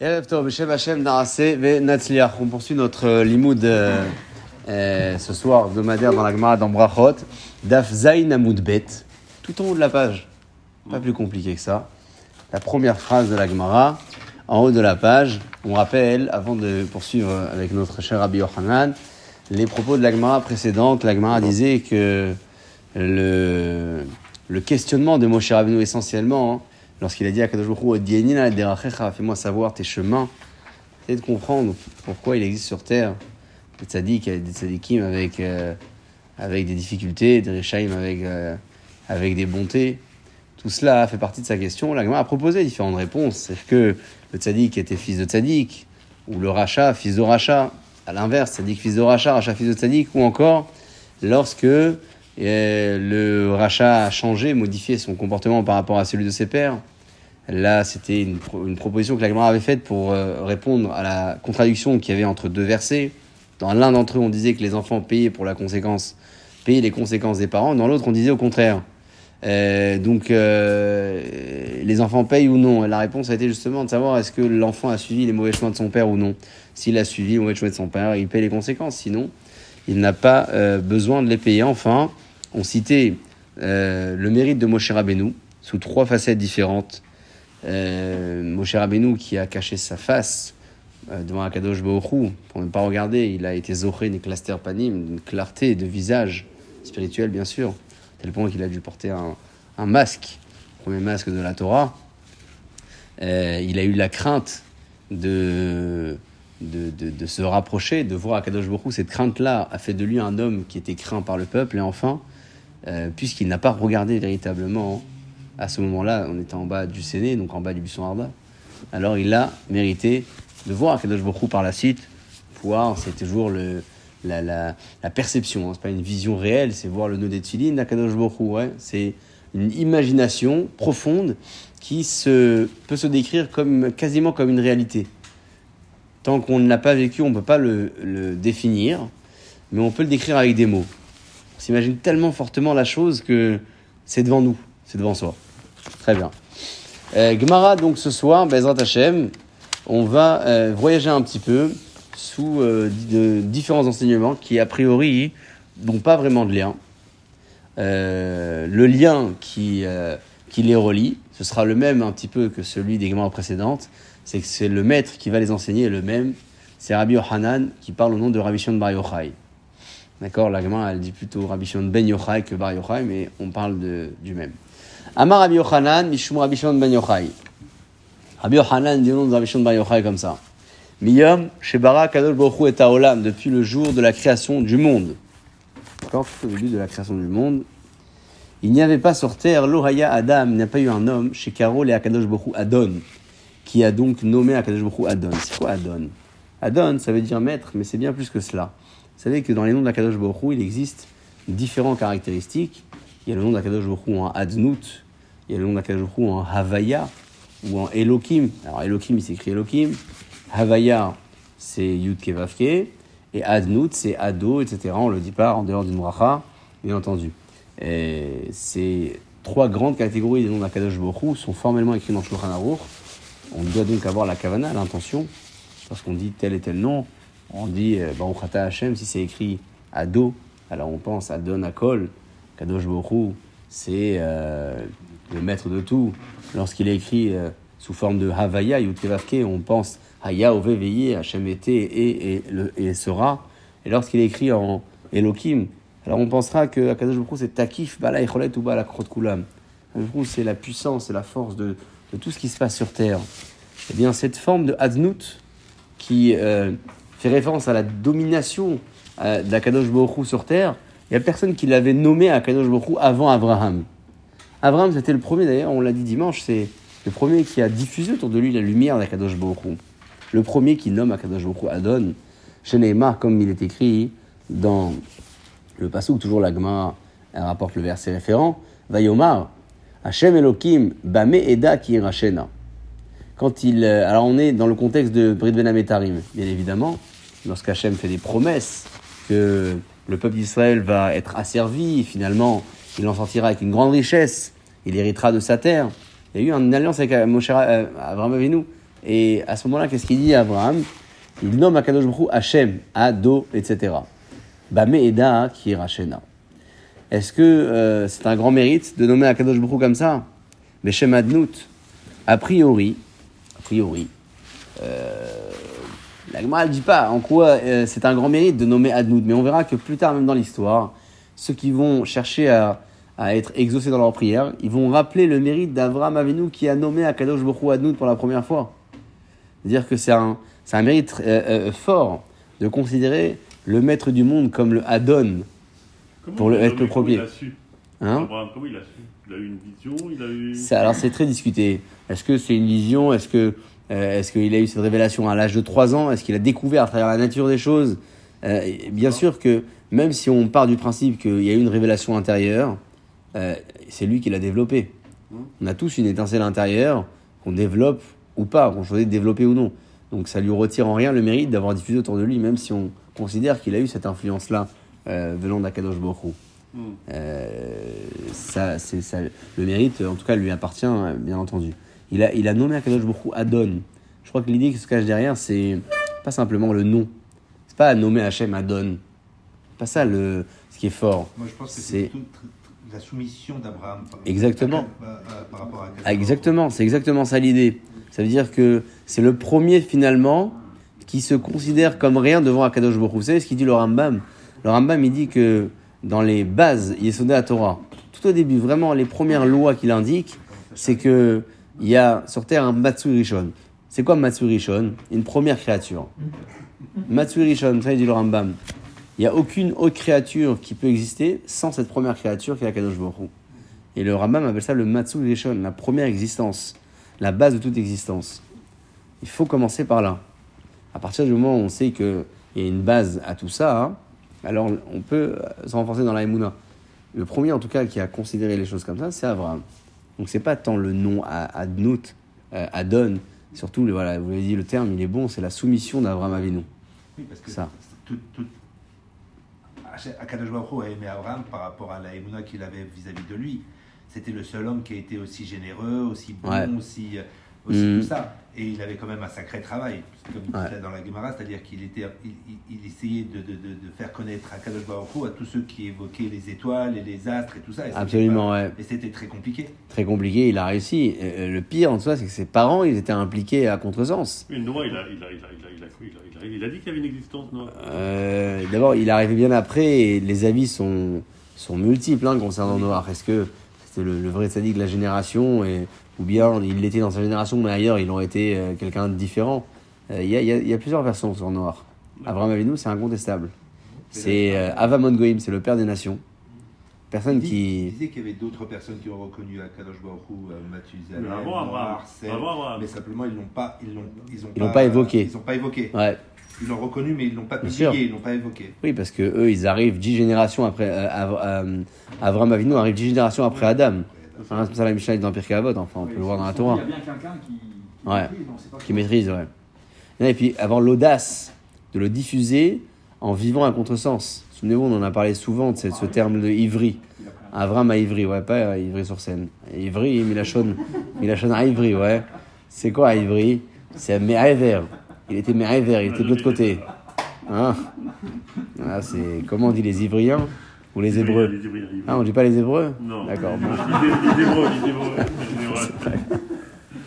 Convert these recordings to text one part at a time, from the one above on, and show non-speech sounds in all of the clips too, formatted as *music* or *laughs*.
On poursuit notre euh, limoud euh, euh, ce soir hebdomadaire dans la Gemara d'Ambrachot. Daf Zain Bet, tout en haut de la page. Pas plus compliqué que ça. La première phrase de la Gemara, en haut de la page. On rappelle, avant de poursuivre avec notre cher Rabbi Yochanan, les propos de la Gemara précédente. La Gemara disait que le, le questionnement de Moshe Rabbeinu essentiellement, hein, lorsqu'il a dit à Kadosh fais-moi savoir tes chemins, c'est de comprendre pourquoi il existe sur terre des tzaddik, des tzaddikim avec, euh, avec des difficultés, des rechaim avec, euh, avec des bontés. Tout cela fait partie de sa question. La a proposé différentes réponses. C'est que le tzaddik était fils de tzaddik, ou le rachat, fils de rachat. À l'inverse, tzaddik, fils de rachat, rachat, fils de tzaddik, ou encore lorsque et le rachat a changé, modifié son comportement par rapport à celui de ses pères. Là, c'était une, proposition que la avait faite pour euh, répondre à la contradiction qu'il y avait entre deux versets. Dans l'un d'entre eux, on disait que les enfants payaient pour la conséquence, payaient les conséquences des parents. Dans l'autre, on disait au contraire. Euh, donc, euh, les enfants payent ou non La réponse a été justement de savoir est-ce que l'enfant a suivi les mauvais chemins de son père ou non. S'il a suivi les mauvais chemins de son père, il paye les conséquences. Sinon, il n'a pas besoin de les payer. Enfin, on citait le mérite de Moshe Rabbeinu sous trois facettes différentes. Euh, Moshe Rabbeinu qui a caché sa face euh, devant Akadosh Baruch pour ne pas regarder, il a été zoché une cluster panim, une clarté de visage spirituel bien sûr, tel point qu'il a dû porter un, masque, le premier masque de la Torah. Euh, il a eu la crainte de, se rapprocher, de voir Akadosh Baruch cette crainte-là a fait de lui un homme qui était craint par le peuple, et enfin, puisqu'il n'a pas regardé véritablement à ce moment-là, on était en bas du Séné, donc en bas du buisson Arda, alors il a mérité de voir Akadosh Baruch par la suite, voir, c'est toujours la, perception, hein, c'est pas une vision réelle, c'est voir le nœud des Tfilin d'Akadosh Baruch c'est une imagination profonde qui se, peut se décrire comme, quasiment comme une réalité. Tant qu'on ne l'a pas vécu, on ne peut pas le définir, mais on peut le décrire avec des mots. On s'imagine tellement fortement la chose que c'est devant nous, c'est devant soi. Très bien. Euh, Gemara, donc ce soir, Bezrat Hashem, on va euh, voyager un petit peu sous euh, de, différents enseignements qui, a priori, n'ont pas vraiment de lien. Euh, le lien qui, les relie, ce sera le même un petit peu que celui des Gemara précédentes, c'est que c'est le maître qui va les enseigner le même, c'est Rabbi Yohanan qui parle au nom de Rabbi Shimon Bar Yochai. D'accord? La gamin, elle dit plutôt Rabbi Shimon ben Yochai que Bar Yochai, mais on parle du même. Amar Rabbi Yochanan, Mishum Rabbi Shimon ben Yochai. Rabbi Yochanan dit au nom de Rabbi Shimon Bar Yochai comme ça. Miyom, Shebara Kadol Bochu et Taolam, depuis le jour de la création du monde. D'accord au début de la création du monde. Il n'y avait pas sur terre l'Oraya Adam, il n'y a pas eu un homme, chez Karol et Akadosh Bochu Adon, qui a donc nommé Akadosh Bochu Adon. C'est quoi Adon? Adon, ça veut dire maître, mais c'est bien plus que cela. Vous savez que dans les noms d'Akadosh Baruch il existe différentes caractéristiques. Il y a le nom d'Akadosh Baruch en Adnout, il y a le nom d'Akadosh Baruch en Havaya ou en Elohim. Alors Elohim, il s'écrit Elohim. Havaya, c'est Yud Kevavke. Et Adnout, c'est Ado, etc. On le dit pas en dehors d'une bracha, bien entendu. ces trois grandes catégories des noms d'Akadosh Baruch sont formellement écrits dans Shulchan Aruch. On doit donc avoir la kavana, l'intention, parce qu'on dit tel et tel nom on dit euh, Baruch Hashem, si c'est écrit Ado, alors on pense à Don Akol, Kadosh Borou, c'est euh, le maître de tout. Lorsqu'il écrit euh, sous forme de Havaya, Yutkevavke, on pense Haya, Ove, Hashem était et, et, sera. Et lorsqu'il écrit en Elohim, alors on pensera que Kadosh Borou c'est Takif, Bala Echolet ou Bala Krot Kulam. c'est la puissance, c'est la force de, de, tout ce qui se passe sur terre. Eh bien, cette forme de Adnout qui fait référence à la domination euh, d'Akadosh Baruch sur terre, il n'y a personne qui l'avait nommé Akadosh Baruch avant Abraham. Abraham, c'était le premier, d'ailleurs, on l'a dit dimanche, c'est le premier qui a diffusé autour de lui la lumière d'Akadosh Baruch Le premier qui nomme Akadosh Baruch Adon, chez comme il est écrit dans le passage, toujours l'agma rapporte le verset référent, Vayomar, Hashem Elohim, Bame Eda Kirachena quand il. Euh, alors on est dans le contexte de Brit Ben Ametarim, bien évidemment, lorsqu'Hachem fait des promesses que le peuple d'Israël va être asservi, finalement, il en sortira avec une grande richesse, il héritera de sa terre. Il y a eu une alliance avec euh, Moshe, euh, Abraham Avinu Et à ce moment-là, qu'est-ce qu'il dit à Abraham? Il nomme Akadosh Baruch Hachem, Ado, etc. Bame Eda qui est Rachena. Est-ce que euh, c'est un grand mérite de nommer Akadosh Baruch comme ça? Beshem Adnout. A priori, a priori, euh, la ne dit pas en quoi c'est un grand mérite de nommer Adnout, mais on verra que plus tard, même dans l'histoire, ceux qui vont chercher à, à être exaucés dans leur prière, ils vont rappeler le mérite d'Avraham Avinu qui a nommé Akadosh Baruch Adnout pour la première fois. C'est-à-dire que c'est un, un mérite euh, euh, fort de considérer le maître du monde comme le Adon. Comment Pour le- être le premier. Il a su. Hein Abraham, comment il a su Il a eu une vision, il a eu. C'est- alors c'est très discuté. Est-ce que c'est une vision? Est-ce que euh, est-ce qu'il a eu cette révélation à l'âge de 3 ans? Est-ce qu'il a découvert à travers la nature des choses? Bien sûr que même si on part du principe qu'il y a eu une révélation intérieure, euh, c'est lui qui l'a développée. On a tous une étincelle intérieure qu'on développe ou pas, qu'on choisit de développer ou non. Donc ça lui retire en rien le mérite d'avoir diffusé autour de lui, même si on considère qu'il a eu cette influence-là euh, venant d'Akadosh Hu. Hmm. Euh, ça, c'est ça, le mérite, en tout cas, lui appartient, bien entendu. Il a, il a nommé Akadosh Hu Adon. Je crois que l'idée qui se cache derrière, c'est pas simplement le nom. C'est pas nommer Hachem Adon. Pas ça le, ce qui est fort. Moi, je pense que C'est- la soumission d'Abraham. Exactement. par rapport à Ah, exactement, c'est exactement ça l'idée. Ça veut dire que c'est le premier finalement qui se considère comme rien devant Akadosh Baruch. Vous savez ce qu'il dit le Rambam? Le Rambam il dit que dans les bases Yesodé à Torah, tout au début, vraiment les premières lois qu'il indique, c'est que il y a sur terre un Matsu Rishon. C'est quoi Matsu Rishon? Une première créature. Matsu Rishon, ça il dit le Rambam. Il n'y a aucune autre créature qui peut exister sans cette première créature qui est Akadosh Baruch. Et le Rambam appelle ça le Matsu Rishon, la première existence, la base de toute existence. Il faut commencer par là. À partir du moment où on sait qu'il y a une base à tout ça, hein, alors on peut se renforcer dans la Emouna. Le premier, en tout cas, qui a considéré les choses comme ça, c'est Abraham. Donc c'est pas tant le nom à Adnout, euh, Adon, surtout, voilà, vous l'avez dit, le terme, il est bon, c'est la soumission d'Abraham Avinu. Oui, parce que Ça. Akadosh Baruch Hu a aimé Abraham par rapport à la Emouna qu'il avait vis-à-vis de lui. C'était le seul homme qui a été aussi généreux, aussi bon, Ouais. aussi, euh, aussi Mhm. tout ça. Et il avait quand même un sacré travail, comme il Ouais. dans la Gemara, c'est-à-dire qu'il était, il, il- il essayait de, de, de, de faire connaître Akadosh Baruch Hu à tous ceux qui évoquaient les étoiles et les astres et tout ça. Et c'était Absolument, pas- ouais. Et c'était très compliqué. Très compliqué, il a réussi. Euh, le pire en cas, c'est que ses parents, ils étaient impliqués à contresens. Mais Noah, il a, il, a, il, a, il, a, il, a, il, il, il dit qu'il y avait une existence, Noah. Euh, D'abord, il est arrivé bien après et les avis sont, sont multiples hein, concernant Noah. Est-ce que c'était le, le vrai sadique de la génération et, ou bien il l'était dans sa génération, mais ailleurs, ils ont été euh, quelqu'un de différent? Euh, Il y, a, il y a- il y a plusieurs versions sur Noah. Abraham Avinu, c'est incontestable. C'est Avamon Goïm, c'est le père des nations. Personne Il, dit- il qui. disait qu'il y avait d'autres personnes qui ont reconnu Akadosh Baruch Hu, euh, Mathusalem, avant Abraham. Mais simplement ils l'ont pas, ils l'ont, ils ont Ils pas évoqué. Ils ont pas évoqué. Ouais. Ils l'ont reconnu, mais ils l'ont pas publié, ils l'ont pas évoqué. Oui, parce que eux, ils arrivent dix générations après. Euh, Av- euh, Avraham Avinu arrive dix générations après Adam. Hein, c'est ça la Mishnah est dans Pirkei Avot, enfin, on peut le voir dans la Torah. Il y a bien quelqu'un qui, qui Ouais. maîtrise, pas qui qui. maîtrise, ouais. Et puis avoir l'audace de le diffuser en vivant un contresens. Souvenez-vous, on en a parlé souvent de ce, ce terme de ivry. Avram à Ivry, ouais, pas euh, Ivry sur scène. Ivry, Milachon, Milachon à Ivry, ouais. C'est quoi à Ivry? C'est Me'aver. Il était Me'aver, il était de l'autre côté. Hein? Ah, c'est comment on dit les Ivriens ou les Hébreux Les les. Ah, on dit pas les Hébreux? Non. D'accord, bon. Les les Hébreux, les Hébreux. les Hébreux.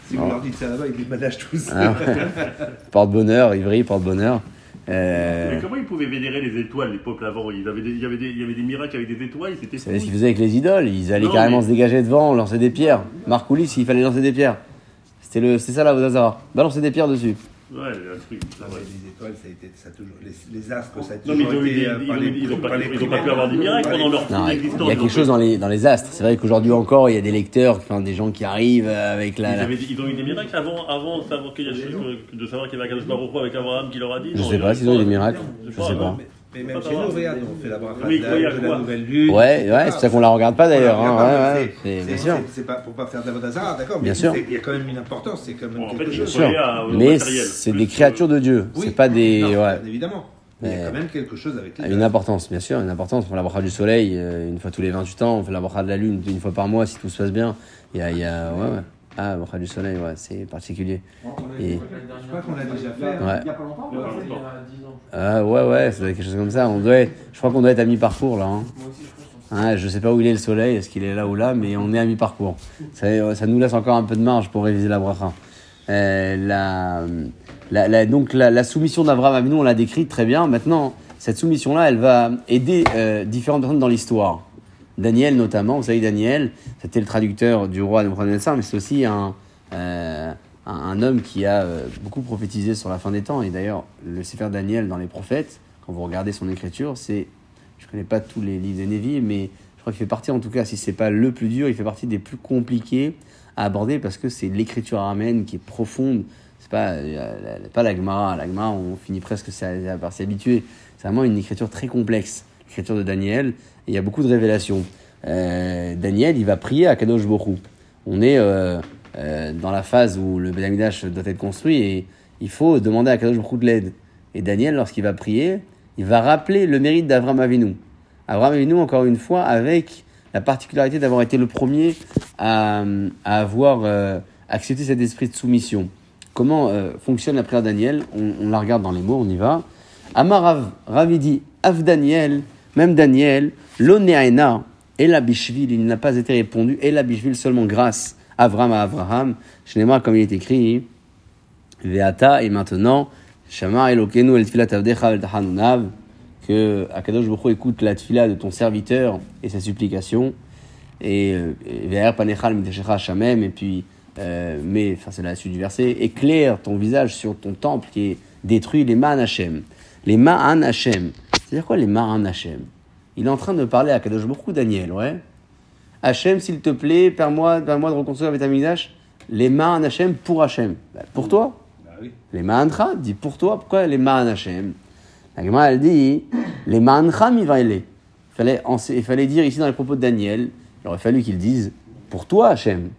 Si vous leur dites ça là-bas, ils déménagent tous. Ah, *laughs* porte-bonheur, Ivry, porte-bonheur. Euh, Mais comment ils pouvaient vénérer les étoiles, les peuples avant ils avaient des, il, y avait des, il y avait des miracles avec des étoiles, c'était Vous savez ce qu'ils faisaient avec les idoles Ils allaient Non, carrément mais- se dégager devant, lancer des pierres. Marcoulis, il fallait lancer des pierres. C'était le, c'est ça là, Vodazara. Balancer des pierres dessus. Ouais, un truc. Non, ouais. mais les étoiles, ça a été, ça a toujours, les, les astres, ça a Non, mais toujours ils été des- euh, ils par ont les- eu- ils ont pas- ils pu avoir des miracles pendant leur Non, il existence. il y a quelque chose dans les, dans les astres. C'est vrai qu'aujourd'hui encore, il y a des lecteurs, enfin, des gens qui arrivent avec Ils, la. la- avaient- ils ont eu des miracles avant, avant de savoir qu'il y, a- de savoir qu'il y avait Akadosh Baruch avec Abraham qui leur a dit. Je non, sais pas s'ils ont eu des miracles. Je sais pas. Mais, même chez nous, regarde, on fait la bracha Oui, de, la, de nouvelle lune. Ouais, ouais, c'est pour ça qu'on la regarde pas d'ailleurs. Hein, ouais, c'est- bien sûr. c'est- pas pour pas faire d'Avodazara, d'accord, mais Bien sûr. c'est- il y a quand même une importance, c'est quand même Bon, en fait, quelque il chose. à- au Mais c'est des créatures de Dieu. Oui. C'est pas des. Non, Ouais. bien évidemment. Mais il y a quand même quelque chose avec les Une importance, bien sûr, une importance. On fait la bracha du soleil euh, une fois tous les 28 ans, on fait la bracha de la lune une fois par mois si tout se passe bien. Il y a, il y a- ouais, ouais. Ah, bracha du soleil, ouais, c'est particulier. Et- Je crois qu'on l'a déjà fait. Ouais. Il y a pas longtemps pas Il y a 10 ans. Ah, ouais, ouais, ça doit être quelque chose comme ça. On doit être- je crois qu'on doit être à mi-parcours là. hein. Moi aussi, je pense. Hein, je sais pas où il est le soleil, est-ce qu'il est là ou là, mais on est à mi-parcours. Ça, ça nous laisse encore un peu de marge pour réviser la bracha. Euh, la, la, la- donc la, la soumission d'Abraham Avinu, on l'a décrite très bien. Maintenant, cette soumission-là, elle va aider euh, différentes personnes dans l'histoire. Daniel notamment, vous savez, Daniel, c'était le traducteur du roi Nebuchadnezzar, mais c'est aussi un, euh, un, homme qui a euh, beaucoup prophétisé sur la fin des temps. Et d'ailleurs, le Sefer Daniel dans les prophètes, quand vous regardez son écriture, c'est je connais pas tous les livres de Nevi, mais je crois qu'il fait partie, en tout cas, si c'est pas le plus dur, il fait partie des plus compliqués à aborder parce que c'est l'écriture araméenne qui est profonde. C'est pas, euh, pas la Gemara. La Gemara, on finit presque par s'y habituer. C'est vraiment une écriture très complexe, l'écriture de Daniel. Il y a beaucoup de révélations. Euh, Daniel, il va prier à Kadosh Borou. On est euh, euh, dans la phase où le Beth Amikdash doit être construit et il faut demander à Kadosh Borou de l'aide. Et Daniel, lorsqu'il va prier, il va rappeler le mérite d'Avram Avinu. Avram Avinu, encore une fois, avec la particularité d'avoir été le premier à, à avoir accepté cet esprit de soumission. Comment fonctionne la prière Daniel? On, on la regarde dans les mots, on y va. Amar Rav, Rav il dit, Av Daniel, même Daniel, l'onéaena, et la bishvil, il n'a pas été répondu, et la bishvil seulement grâce à Avram à Abraham. Shnema, comme il est écrit, Veata, et maintenant, Shama Elokenu el tfilat avdecha el tahanunav, que Akadosh Hu écoute la tfila de ton serviteur et ses supplications, et euh, Ve'er panechal miteshecha shamem, et puis, euh, mais, enfin c'est la suite du verset, éclaire ton visage sur ton temple qui est détruit, les ma'an Hashem. Les ma'an Hashem. C'est-à-dire quoi les ma'an Hashem Il est en train de parler à Akadosh Baruch Hu, Daniel, ouais Hachem, s'il te plaît, permets-moi permets de reconstruire avec Amidash les ma'an Hashem pour Hachem. Bah, pour toi Bah oui. les Ma'ancha, dit pour toi, pourquoi les Ma'an Hashem La Gemara, elle dit les Ma'ancha mivaile. Il fallait, il fallait dire ici dans les propos de Daniel, il aurait fallu qu'il dise pour toi Hashem.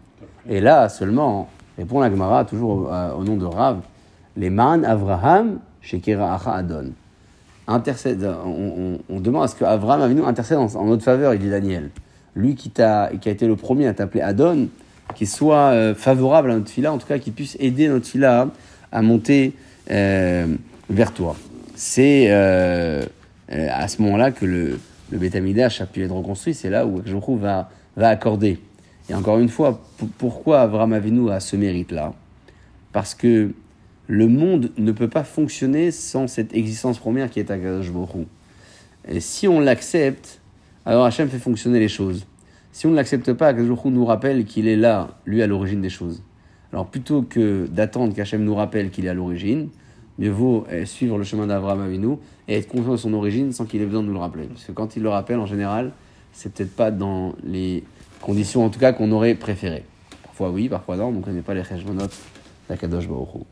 Et là seulement, répond la Gemara, toujours au, à- au nom de Rav, les Ma'an Avraham, Shekera Acha Adon. Intercède, on, demande à ce qu'Avraham Avinu intercède en, notre faveur, il dit Daniel. Lui qui, t'a, qui a été le premier à t'appeler Adon, qu'il soit euh, favorable à notre fila, en tout cas qu'il puisse aider notre fila à, monter euh, vers toi. C'est euh, à ce moment-là que le, le Beth Amikdash a pu être reconstruit, c'est là où Akjouhrou va, va accorder. Et encore une fois, pourquoi Avram Avinu a ce mérite-là? Parce que le monde ne peut pas fonctionner sans cette existence première qui est Akadosh Hu. Et si on l'accepte, alors Hachem fait fonctionner les choses. Si on ne l'accepte pas, Akadosh Hu nous rappelle qu'il est là, lui, à l'origine des choses. Alors plutôt que d'attendre qu'Hachem nous rappelle qu'il est à l'origine, mieux vaut euh, suivre le chemin d'Abraham Avinu et être conscient de son origine sans qu'il ait besoin de nous le rappeler. Parce que quand il le rappelle, en général, c'est peut-être pas dans les conditions, en tout cas, qu'on aurait préféré. Parfois oui, parfois non, on ne connaît pas les cheshbonot d'Akadosh Baruch.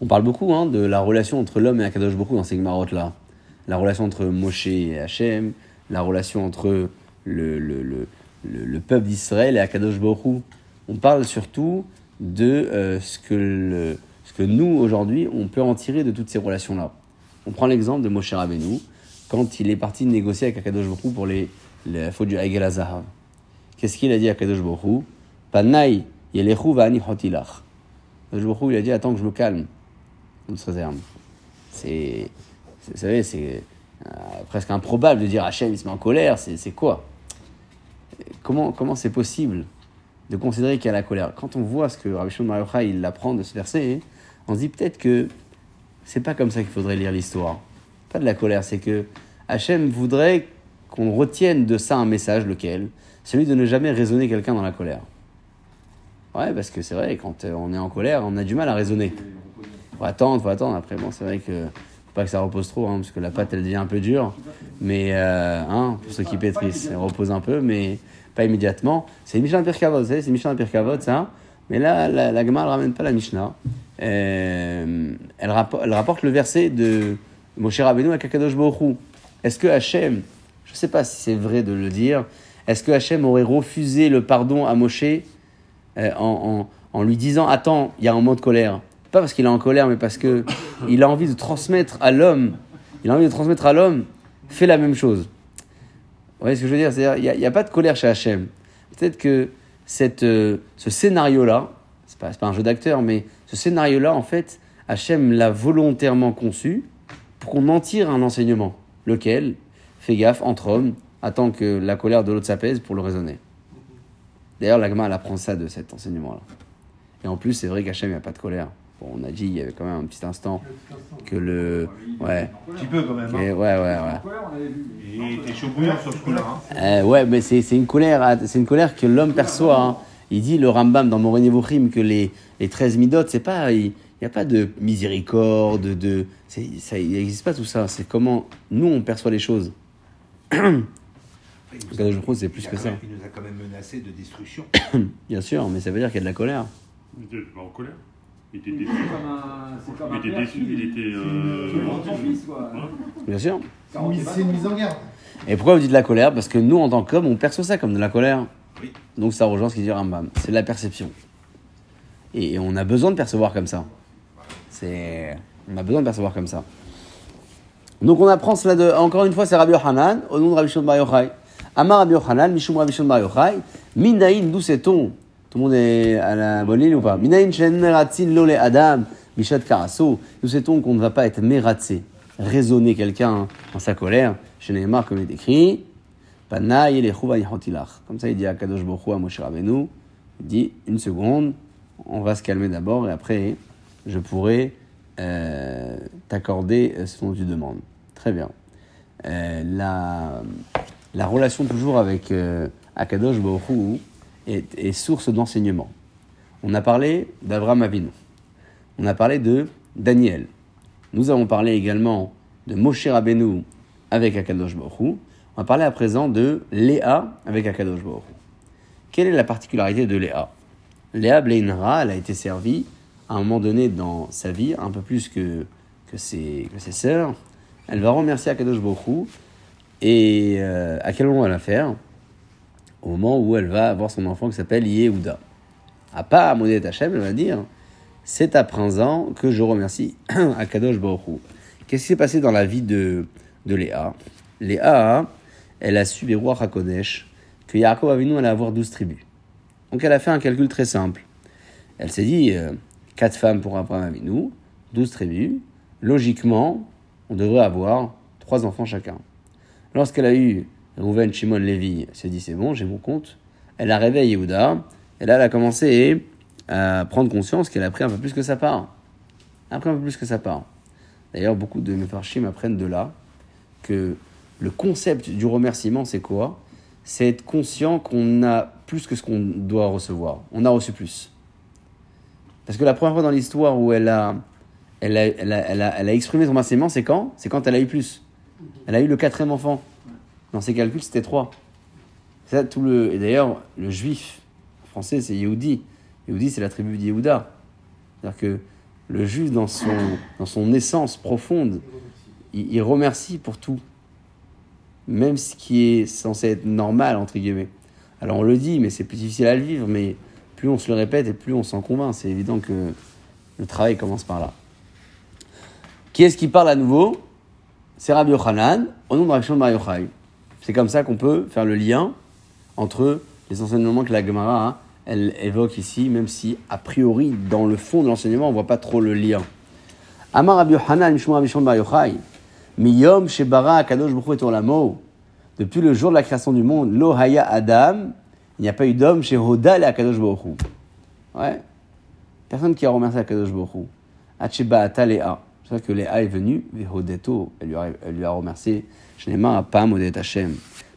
On parle beaucoup hein, de la relation entre l'homme et Akadosh Hu dans ces Gemarot-là. La relation entre Moshe et Hachem, la relation entre le, le, le, le, le peuple d'Israël et Akadosh Hu. On parle surtout de euh, ce, que nous, aujourd'hui, on peut en tirer de toutes ces relations-là. On prend l'exemple de Moshe Rabbeinu, quand il est parti négocier avec Akadosh Hu pour les, les fautes du Azahav. Qu'est-ce qu'il a dit à Akadosh Baruch Hu? Panay yelechu va'ani. Baruch il a dit Attends que je me calme. On se réserve. C'est, vous savez, c'est euh, presque improbable de dire Hachem, il se met en colère. C'est, quoi? Comment, comment c'est possible de considérer qu'il y a la colère? Quand on voit ce que Rabbi Shimon Bar il apprend de ce verset, on se dit peut-être que c'est pas comme ça qu'il faudrait lire l'histoire. Pas de la colère, c'est que Hachem voudrait qu'on retienne de ça un message, lequel? Celui de ne jamais raisonner quelqu'un dans la colère. Ouais, parce que c'est vrai, quand euh, on est en colère, on a du mal à raisonner. Faut attendre, faut attendre. Après, bon, c'est vrai que faut pas que ça repose trop, hein, parce que la pâte, elle devient un peu dure. Mais, euh, hein, pour ceux qui pétrissent, elle repose un peu, mais pas immédiatement. C'est Mishnah Pirkavod, vous savez, c'est Mishnah Pirkavod, ça. Mais là, la, la Gemara, elle ramène pas la Mishnah. Euh, elle, rappo- elle rapporte le verset de Moshe Rabbeinu à Kakadosh Hu. Est-ce que Hachem, je ne sais pas si c'est vrai de le dire, est-ce que Hachem aurait refusé le pardon à Moshe euh, en, lui disant Attends, il y a un moment de colère Pas parce qu'il est en colère, mais parce que il a envie de transmettre à l'homme, il a envie de transmettre à l'homme, fais la même chose. Vous voyez ce que je veux dire? C'est-à-dire, il n'y a, pas de colère chez Hachem. peut-être que euh, ce scénario-là, c'est pas, pas un jeu d'acteur, mais ce scénario-là, en fait, Hachem l'a volontairement conçu pour qu'on en tire un enseignement. Lequel? Fais gaffe, entre hommes, attend que la colère de l'autre s'apaise pour le raisonner. D'ailleurs, l'agma, elle apprend ça de cet enseignement-là. Et en plus, c'est vrai qu'Hachem, il n'y a pas de colère. Bon, on a dit, il y avait quand même un petit instant que le. Ouais, Un petit peu quand même. que- ouais, Hein. ouais, ouais. Il était chaud bouillant sur ce coup-là. Hein. Euh, ouais, mais c'est c'est une colère, une colère que l'homme perçoit. hein. Il dit le Rambam dans Moré Nevuchim que les, les 13 midot, c'est pas, il n'y a pas de miséricorde, de, c'est- ça, il n'existe pas tout ça. C'est comment nous on perçoit les choses. *clears throat* c'est plus il a que ça. même- Il nous a quand même menacé de destruction. *coughs* Bien sûr, mais ça veut dire qu'il y a de la colère. Il était pas en colère. Il était déçu. C'est comme un- c'est comme Il était déçu, il était, euh. Bien sûr. C'est une mise en garde. Et pourquoi vous dites de la colère? Parce que nous, en tant qu'hommes, on perçoit ça comme de la colère. Oui. Donc ça rejoint ce qu'il dit Rambam. C'est de la perception. Et on a besoin de percevoir comme ça. C'est... On a besoin de percevoir comme ça. Donc on apprend cela de... Encore une fois, c'est Rabbi Yochanan, au nom de Rabbi Shimon Bar Yochai. Amar Rabbi Yochanan, Mishum Rabbi Shimon Bar Yochai. Minaïn, d'où sait-on? Tout le monde est à la bonne ligne ou pas? Minaïn shen meratzin lo le adam, mishat karaso. D'où sait-on qu'on ne va pas être meratzé, raisonner quelqu'un en sa colère? Chez Neymar, comme il est écrit, Panaï le chotilach. Comme ça, il dit à Kadosh Bokhu, à Moshe Rabbeinu, il dit une seconde, on va se calmer d'abord et après, je pourrai euh, t'accorder euh, ce dont tu demandes. Très bien. Euh, la, la relation toujours avec euh, Akadosh Baruch est, source d'enseignement. On a parlé d'Abraham Avinu. On a parlé de Daniel. Nous avons parlé également de Moshe Rabbeinu avec Akadosh Baruch. On va parler à présent de Léa avec Akadosh Baruch. Quelle est la particularité de Léa? Léa Bleinra, elle a été servie à un moment donné dans sa vie, un peu plus que, que, ses, sœurs. Elle va remercier Akadosh Baruch. Et euh, à quel moment elle va faire? Au moment où elle va avoir son enfant qui s'appelle Yehuda. À pas Monet Hachem, elle va dire C'est à présent que je remercie *clears throat* Akadosh Baruch Hu. Qu'est-ce qui s'est passé dans la vie de, Léa? Léa, elle a su les rois que Yaakov Avinu allait avoir 12 tribus. Donc elle a fait un calcul très simple. Elle s'est dit, euh, 4 femmes pour Abraham Avinu, 12 tribus. Logiquement, on devrait avoir 3 enfants chacun. Lorsqu'elle a eu Rouven, Shimon, Lévi, elle s'est dit, c'est bon, j'ai mon compte. Elle a à Yehuda. Et là, elle a commencé à prendre conscience qu'elle a pris un peu plus que sa part. Elle un peu plus que sa part. D'ailleurs, beaucoup de Mefarshim apprennent de là que le concept du remerciement, c'est quoi? C'est être conscient qu'on a plus que ce qu'on doit recevoir. On a reçu plus. Parce que la première fois dans l'histoire où elle, a, elle a exprimé son remerciement, c'est quand? C'est quand elle a eu plus. Elle a eu le quatrième enfant. Dans ses calculs, c'était trois. Ça, tout le, et d'ailleurs, le juif français, c'est Yehudi. Yehudi, c'est la tribu d'Yehuda. C'est-à-dire que le juif, dans son, dans son essence profonde, il, il remercie pour tout. Même ce qui est censé être normal, entre guillemets. Alors on le dit, mais c'est plus difficile à le vivre, mais plus on se le répète et plus on s'en convainc. C'est évident que le travail commence par là. Qui est-ce qui parle à nouveau? C'est Rabbi Yochanan, au nom de Rabbi Bar Yochai. C'est comme ça qu'on peut faire le lien entre les enseignements que la Gemara elle évoque ici, même si a priori dans le fond de l'enseignement on voit pas trop le lien. Amar Rabbi Yochanan, Mishmon Rabbi Bar Yochai, Miyom Shebara Akadosh Baruch Hu. Depuis le jour de la création du monde, Lo Haya Adam, il n'y a pas eu d'homme chez Hodal et Akadosh Baruch Hu. Ouais. Personne qui a remercié Akadosh Baruch Hu. Acheba Ata C'est vrai que Léa est venue, Vehodeto, elle lui a, elle lui a remercié. Je n'ai marre à pas Modet Hashem.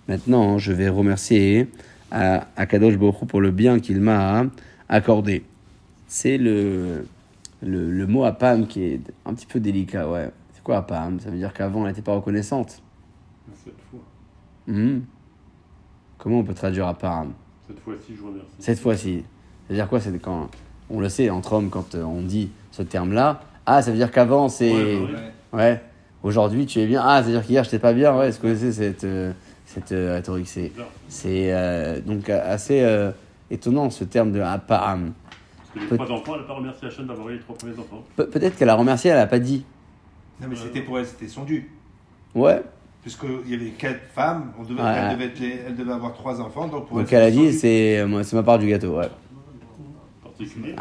Maintenant, je vais remercier à Akadosh Baruch Hu pour le bien qu'il m'a accordé. C'est le, le, le mot apam qui est un petit peu délicat, ouais. C'est quoi apam Ça veut dire qu'avant, elle n'était pas reconnaissante. Cette fois. Mhm. Comment on peut traduire apam Cette fois-ci, je remercie. Cette fois-ci. C'est-à-dire quoi? C'est quand on le sait entre hommes quand euh, on dit ce terme-là. Ah, ça veut dire qu'avant c'est Ouais, ouais, Ouais. ouais. Aujourd'hui tu es bien. Ah, ça veut dire qu'hier j'étais pas bien. Ouais, est-ce que vous connaissez cette euh, cette euh, rhétorique C'est c'est euh, donc euh, assez euh, étonnant ce terme de apam. Parce que les trois enfants, elle n'a pas remercié Hachem d'avoir eu les trois premiers enfants. Pe- Peut-être qu'elle a remercié, elle a pas dit. Non, mais c'était pour elle, c'était son dû. Ouais. Puisqu'il y avait quatre femmes, on devait, Ouais. elle, devait être les- elle devait avoir trois enfants. Donc, pour Donc elle, elle a c'est dit, c'est c'est ma part du gâteau, ouais. Particulier.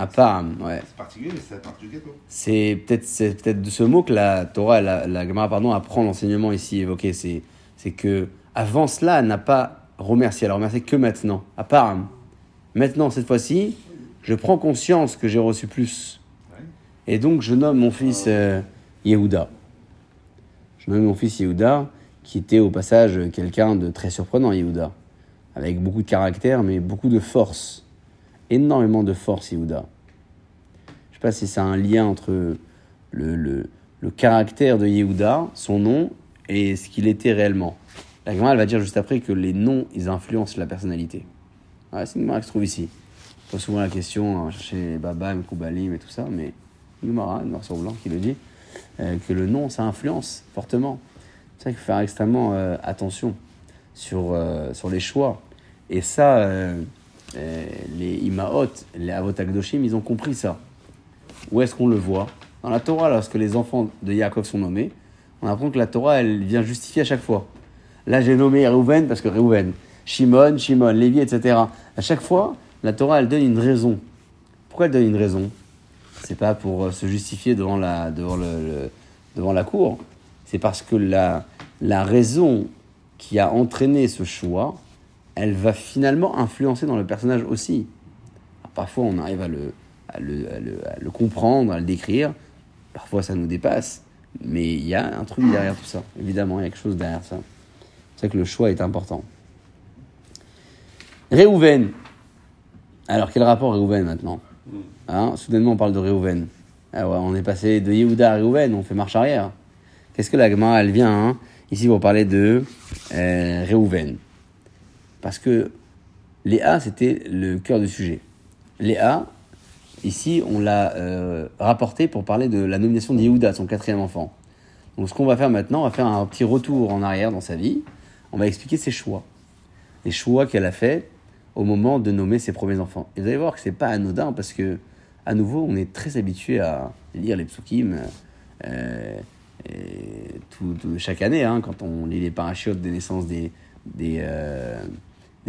Ouais. C'est particulier, mais c'est la part du gâteau. C'est peut-être c'est peut-être de ce mot que la Torah, la, la Gemara, pardon, apprend l'enseignement ici évoqué. C'est c'est que avant cela, elle n'a pas remercié. Elle a remercié que maintenant. À part maintenant, cette fois-ci, je prends conscience que j'ai reçu plus. Ouais. Et donc, je nomme mon fils euh, Yehuda. Je nomme mon fils Yehuda, qui était au passage quelqu'un de très surprenant, Yehuda. Avec beaucoup de caractère, mais beaucoup de force. Énormément de force, Yehuda. Je sais pas si c'est un lien entre le, caractère de Yehuda, son nom, et ce qu'il était réellement. La Gemara, va dire juste après que les noms, ils influencent la personnalité. Ouais, c'est une Gemara qui se trouve ici. Je pose souvent la question, on va chercher les Babam, Koubalim et tout ça, mais une Gemara, noir sur blanc, qui le dit, euh, que le nom, ça influence fortement. C'est ça qu'il faut faire extrêmement euh, attention sur, euh, sur les choix. Et ça, euh, les Imaot, les Avot Akdoshim, ils ont compris ça. Où est-ce qu'on le voit Dans la Torah, lorsque les enfants de Yaakov sont nommés, on apprend que la Torah, elle vient justifier à chaque fois. Là, j'ai nommé Reuven parce que Reuven, Shimon, Shimon, Lévi, etc. À chaque fois, la Torah, elle donne une raison. Pourquoi elle donne une raison? C'est pas pour euh, se justifier devant la, devant le- devant la cour. C'est parce que la, la raison qui a entraîné ce choix, elle va finalement influencer dans le personnage aussi. Alors, parfois, on arrive à le, à, le, à le- à le comprendre, à le décrire. Parfois, ça nous dépasse. Mais il y a un truc derrière tout ça. Évidemment, il y a quelque chose derrière ça. C'est ça que le choix est important. Réhouven. Alors, quel rapport Réhouven maintenant Hein Soudainement, on parle de Réhouven. Ah ouais, on est passé de Yehuda à Réhouven, on fait marche arrière. Qu'est-ce que la Gemara, elle vient hein, ici pour parler de euh, Réhouven Parce que Léa, c'était le cœur du sujet. Léa, ici, on l'a euh, rapporté pour parler de la nomination de Yehuda, son quatrième enfant. Donc, ce qu'on va faire maintenant, on va faire un petit retour en arrière dans sa vie. On va expliquer ses choix. Les choix qu'elle a fait au moment de nommer ses premiers enfants. Et vous allez voir que c'est pas anodin parce que, à nouveau, on est très habitué à lire les psukim euh, tout- chaque année, hein, quand on lit les parachutes des naissances des, euh,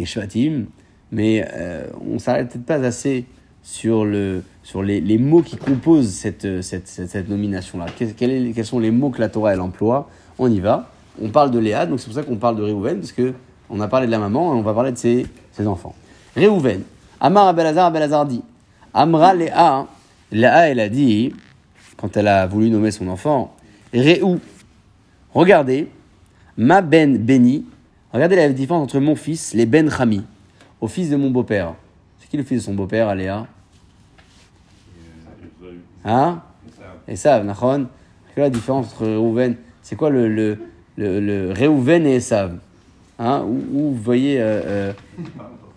des Shvatim. Mais euh, on s'arrête peut-être pas assez sur, le, sur les, mots qui composent cette, cette, cette, cette nomination-là. Quels sont les mots que la Torah elle emploie? On y va. On parle de Léa, donc c'est pour ça qu'on parle de Réhouven, parce que on a parlé de la maman et on va parler de ses, ses enfants. Réhouven. Amar Abelazar, Abelazar dit Amra Léa. Léa, elle a dit, quand elle a voulu nommer son enfant, Réhou. Regardez, ma ben Béni. Regardez la différence entre mon fils, les Ben Rami, au fils de mon beau-père. C'est qui le fils de son beau-père, à Léa Hein Et ça, Nachon. La différence entre Réhouven C'est quoi le, le, le, le Réhouven et Esav hein où, vous voyez euh, euh,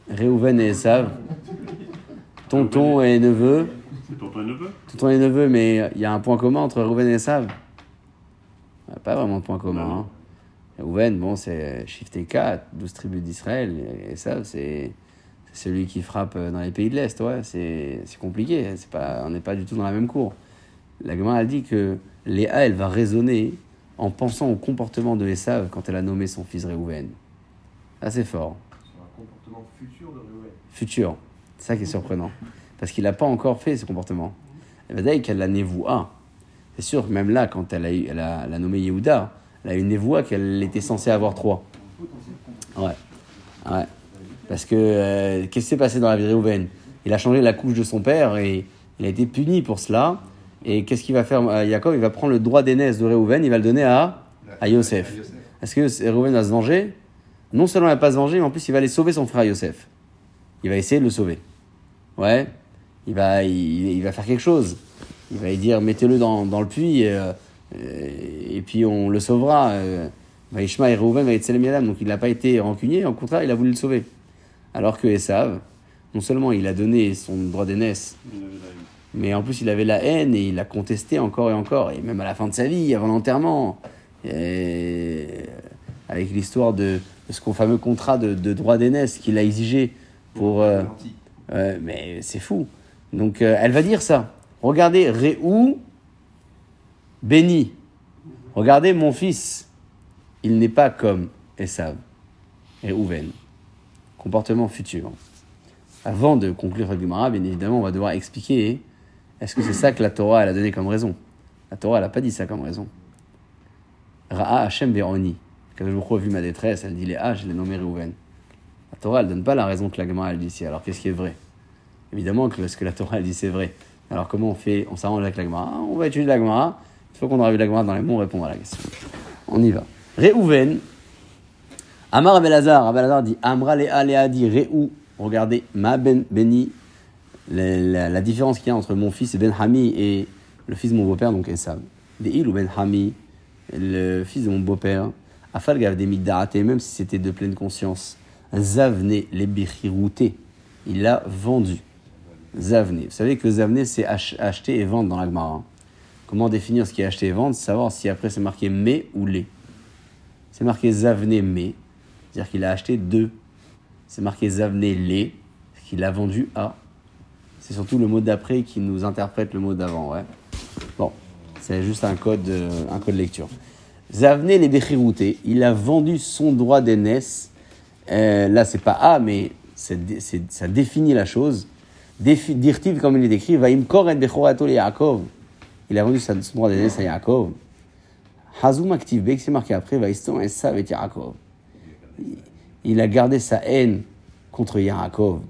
Réhouven et Esav Tonton et neveu C'est tonton et neveu. Tonton et neveu, mais il y a un point commun entre Réhouven et Esav? Pas vraiment de point commun. Hein. Réhouven, bon, c'est Shifté 4, 12 tribus d'Israël. Et Esav, c'est celui qui frappe dans les pays de l'Est. Ouais, c'est compliqué. C'est pas, on n'est pas du tout dans la même cour. La Gemara elle dit que Léa, elle va raisonner en pensant au comportement de Esav quand elle a nommé son fils Réhouven. Assez fort. Sur un comportement futur de Réhouven. Futur. C'est ça qui est surprenant. Parce qu'il n'a pas encore fait ce comportement. Et bien d'ailleurs qu'elle l'a névoua. C'est sûr même là, quand elle a, elle a, elle a nommé Yehuda, elle a une névoua qu'elle était censée avoir trois. Ouais. Ouais. Parce que euh, qu'est-ce qui s'est passé dans la vie de Réhouven Il a changé la couche de son père et il a été puni pour cela. Et qu'est-ce qu'il va faire? Euh, Jacob Il va prendre le droit d'aînesse de Réhouven, il va le donner à, à Yosef. Est-ce que Réhouven va se venger? Non seulement il va pas se venger, mais en plus il va aller sauver son frère Yosef. Il va essayer de le sauver. Ouais. Il va, il, va faire quelque chose. Il va lui dire mettez-le dans, dans le puits euh, euh, et puis on le sauvera. Euh, Vaishma et va être Yadam, donc il n'a pas été rancunier, au contraire il a voulu le sauver. Alors que Esav, non seulement il a donné son droit d'aînesse, mais en plus il avait la haine et il a contesté encore et encore, et même à la fin de sa vie, avant l'enterrement, et avec l'histoire de, ce fameux contrat de, de droit d'aînesse qu'il a exigé pour... euh, euh, mais c'est fou. Donc euh, elle va dire ça. Regardez, Réhou, béni. Regardez mon fils. il n'est pas comme Esav et Ouven. Comportement futur. Avant de conclure le Gemara, bien évidemment, on va devoir expliquer est-ce que c'est ça que la Torah elle a donné comme raison? La Torah elle n'a pas dit ça comme raison. Ra'a Hashem Veroni. Quand je vous vu ma détresse, elle dit les H, je les nommé Réhouven. La Torah elle donne pas la raison que la Gemara elle dit ici. Alors qu'est-ce qui est vrai? Évidemment que ce que la Torah elle dit c'est vrai. Alors comment on fait? On s'arrange avec la Gemara On va étudier la Gemara. Une fois qu'on aura vu la Gemara dans les mots, on répond à la question. On y va. Réhouven. Amar Abelazar. Abelazar dit Amra Léa Léa dit. Regardez, ma ben, Beni. La, différence qu'il y a entre mon fils Ben Hami et le fils de mon beau-père, donc Esav. Des il ou Ben Hami, le fils de mon beau-père, Afal des middarate, même si c'était de pleine conscience, Zavne les bichirouté, il l'a vendu. Zavne. Vous savez que Zavne, c'est ach- acheter et vendre dans la Gemara. hein. Comment définir ce qui est acheter et vendre savoir si après c'est marqué mais ou les. C'est marqué Zavne mais, c'est-à-dire qu'il a acheté deux. C'est marqué Zavne les, qu'il a vendu à. C'est surtout le mot d'après qui nous interprète le mot d'avant, ouais. Bon, c'est juste un code, euh, un code lecture. Zavne les Bechirouté, il a vendu son droit d'aînesse. Euh, là, c'est pas A, mais ça définit la chose. Dirtiv, comme il est écrit, Vaim Koren Bechorato Yaakov. Il a vendu sa- son droit d'aînesse à Yaakov. Hazoum active c'est marqué après, et Yaakov. Il a gardé sa haine contre Yaakov.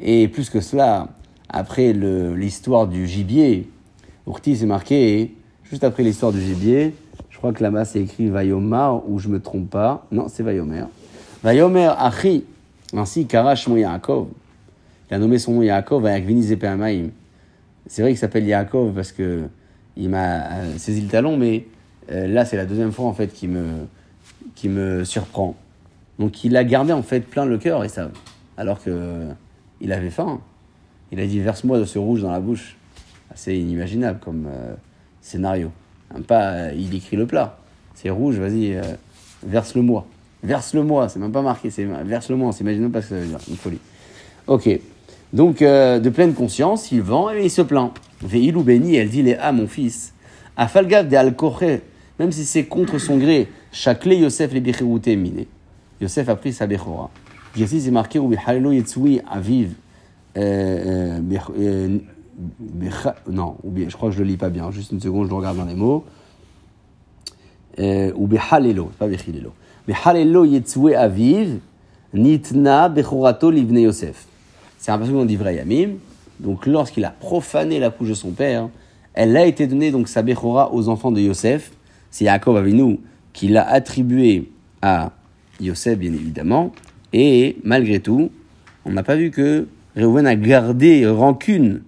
Et plus que cela, après l'histoire du gibier, Urti c'est marqué, juste après l'histoire du gibier, je crois que là-bas c'est écrit Vayomar, ou je me trompe pas. Non, c'est Vayomer. Vayomer Achi, ainsi Karash Yaakov. Il a nommé son nom Yaakov avec Vinizepéamaim. C'est vrai qu'il s'appelle Yaakov parce que il m'a euh, saisi le talon, mais euh, là c'est la deuxième fois en fait qui me, qui me surprend. Donc il a gardé en fait plein le cœur et ça, alors que il avait faim. Il a dit verse-moi de ce rouge dans la bouche. C'est inimaginable comme euh, scénario. Pas, il écrit le plat. C'est rouge, vas-y, verse-le-moi. Verse-le-moi, c'est même pas marqué, c'est verse-le-moi, on s'imagine même que ça veut dire, une folie. Ok, donc euh, de pleine conscience, il vend et il se plaint. Veilou béni, elle dit les mon fils, afalgav de al même si c'est contre son gré, chaklé Yosef les bichirouté miné. Yosef a pris sa bechora. Ici c'est marqué ou bihalelo yetsui aviv. Euh, euh, non, ou je crois que je le lis pas bien. Juste une seconde, je regarde dans les mots. Ou behalelo, pas aviv, nitna bechorato livne Yosef. C'est un passage qu'on dit vrai Yamim. Donc, lorsqu'il a profané la couche de son père, elle a été donnée, donc, sa Bechora aux enfants de Yosef. C'est Yaakov Avinu qui l'a attribué à Yosef, bien évidemment. Et malgré tout, on n'a pas vu que Reuven a gardé rancune.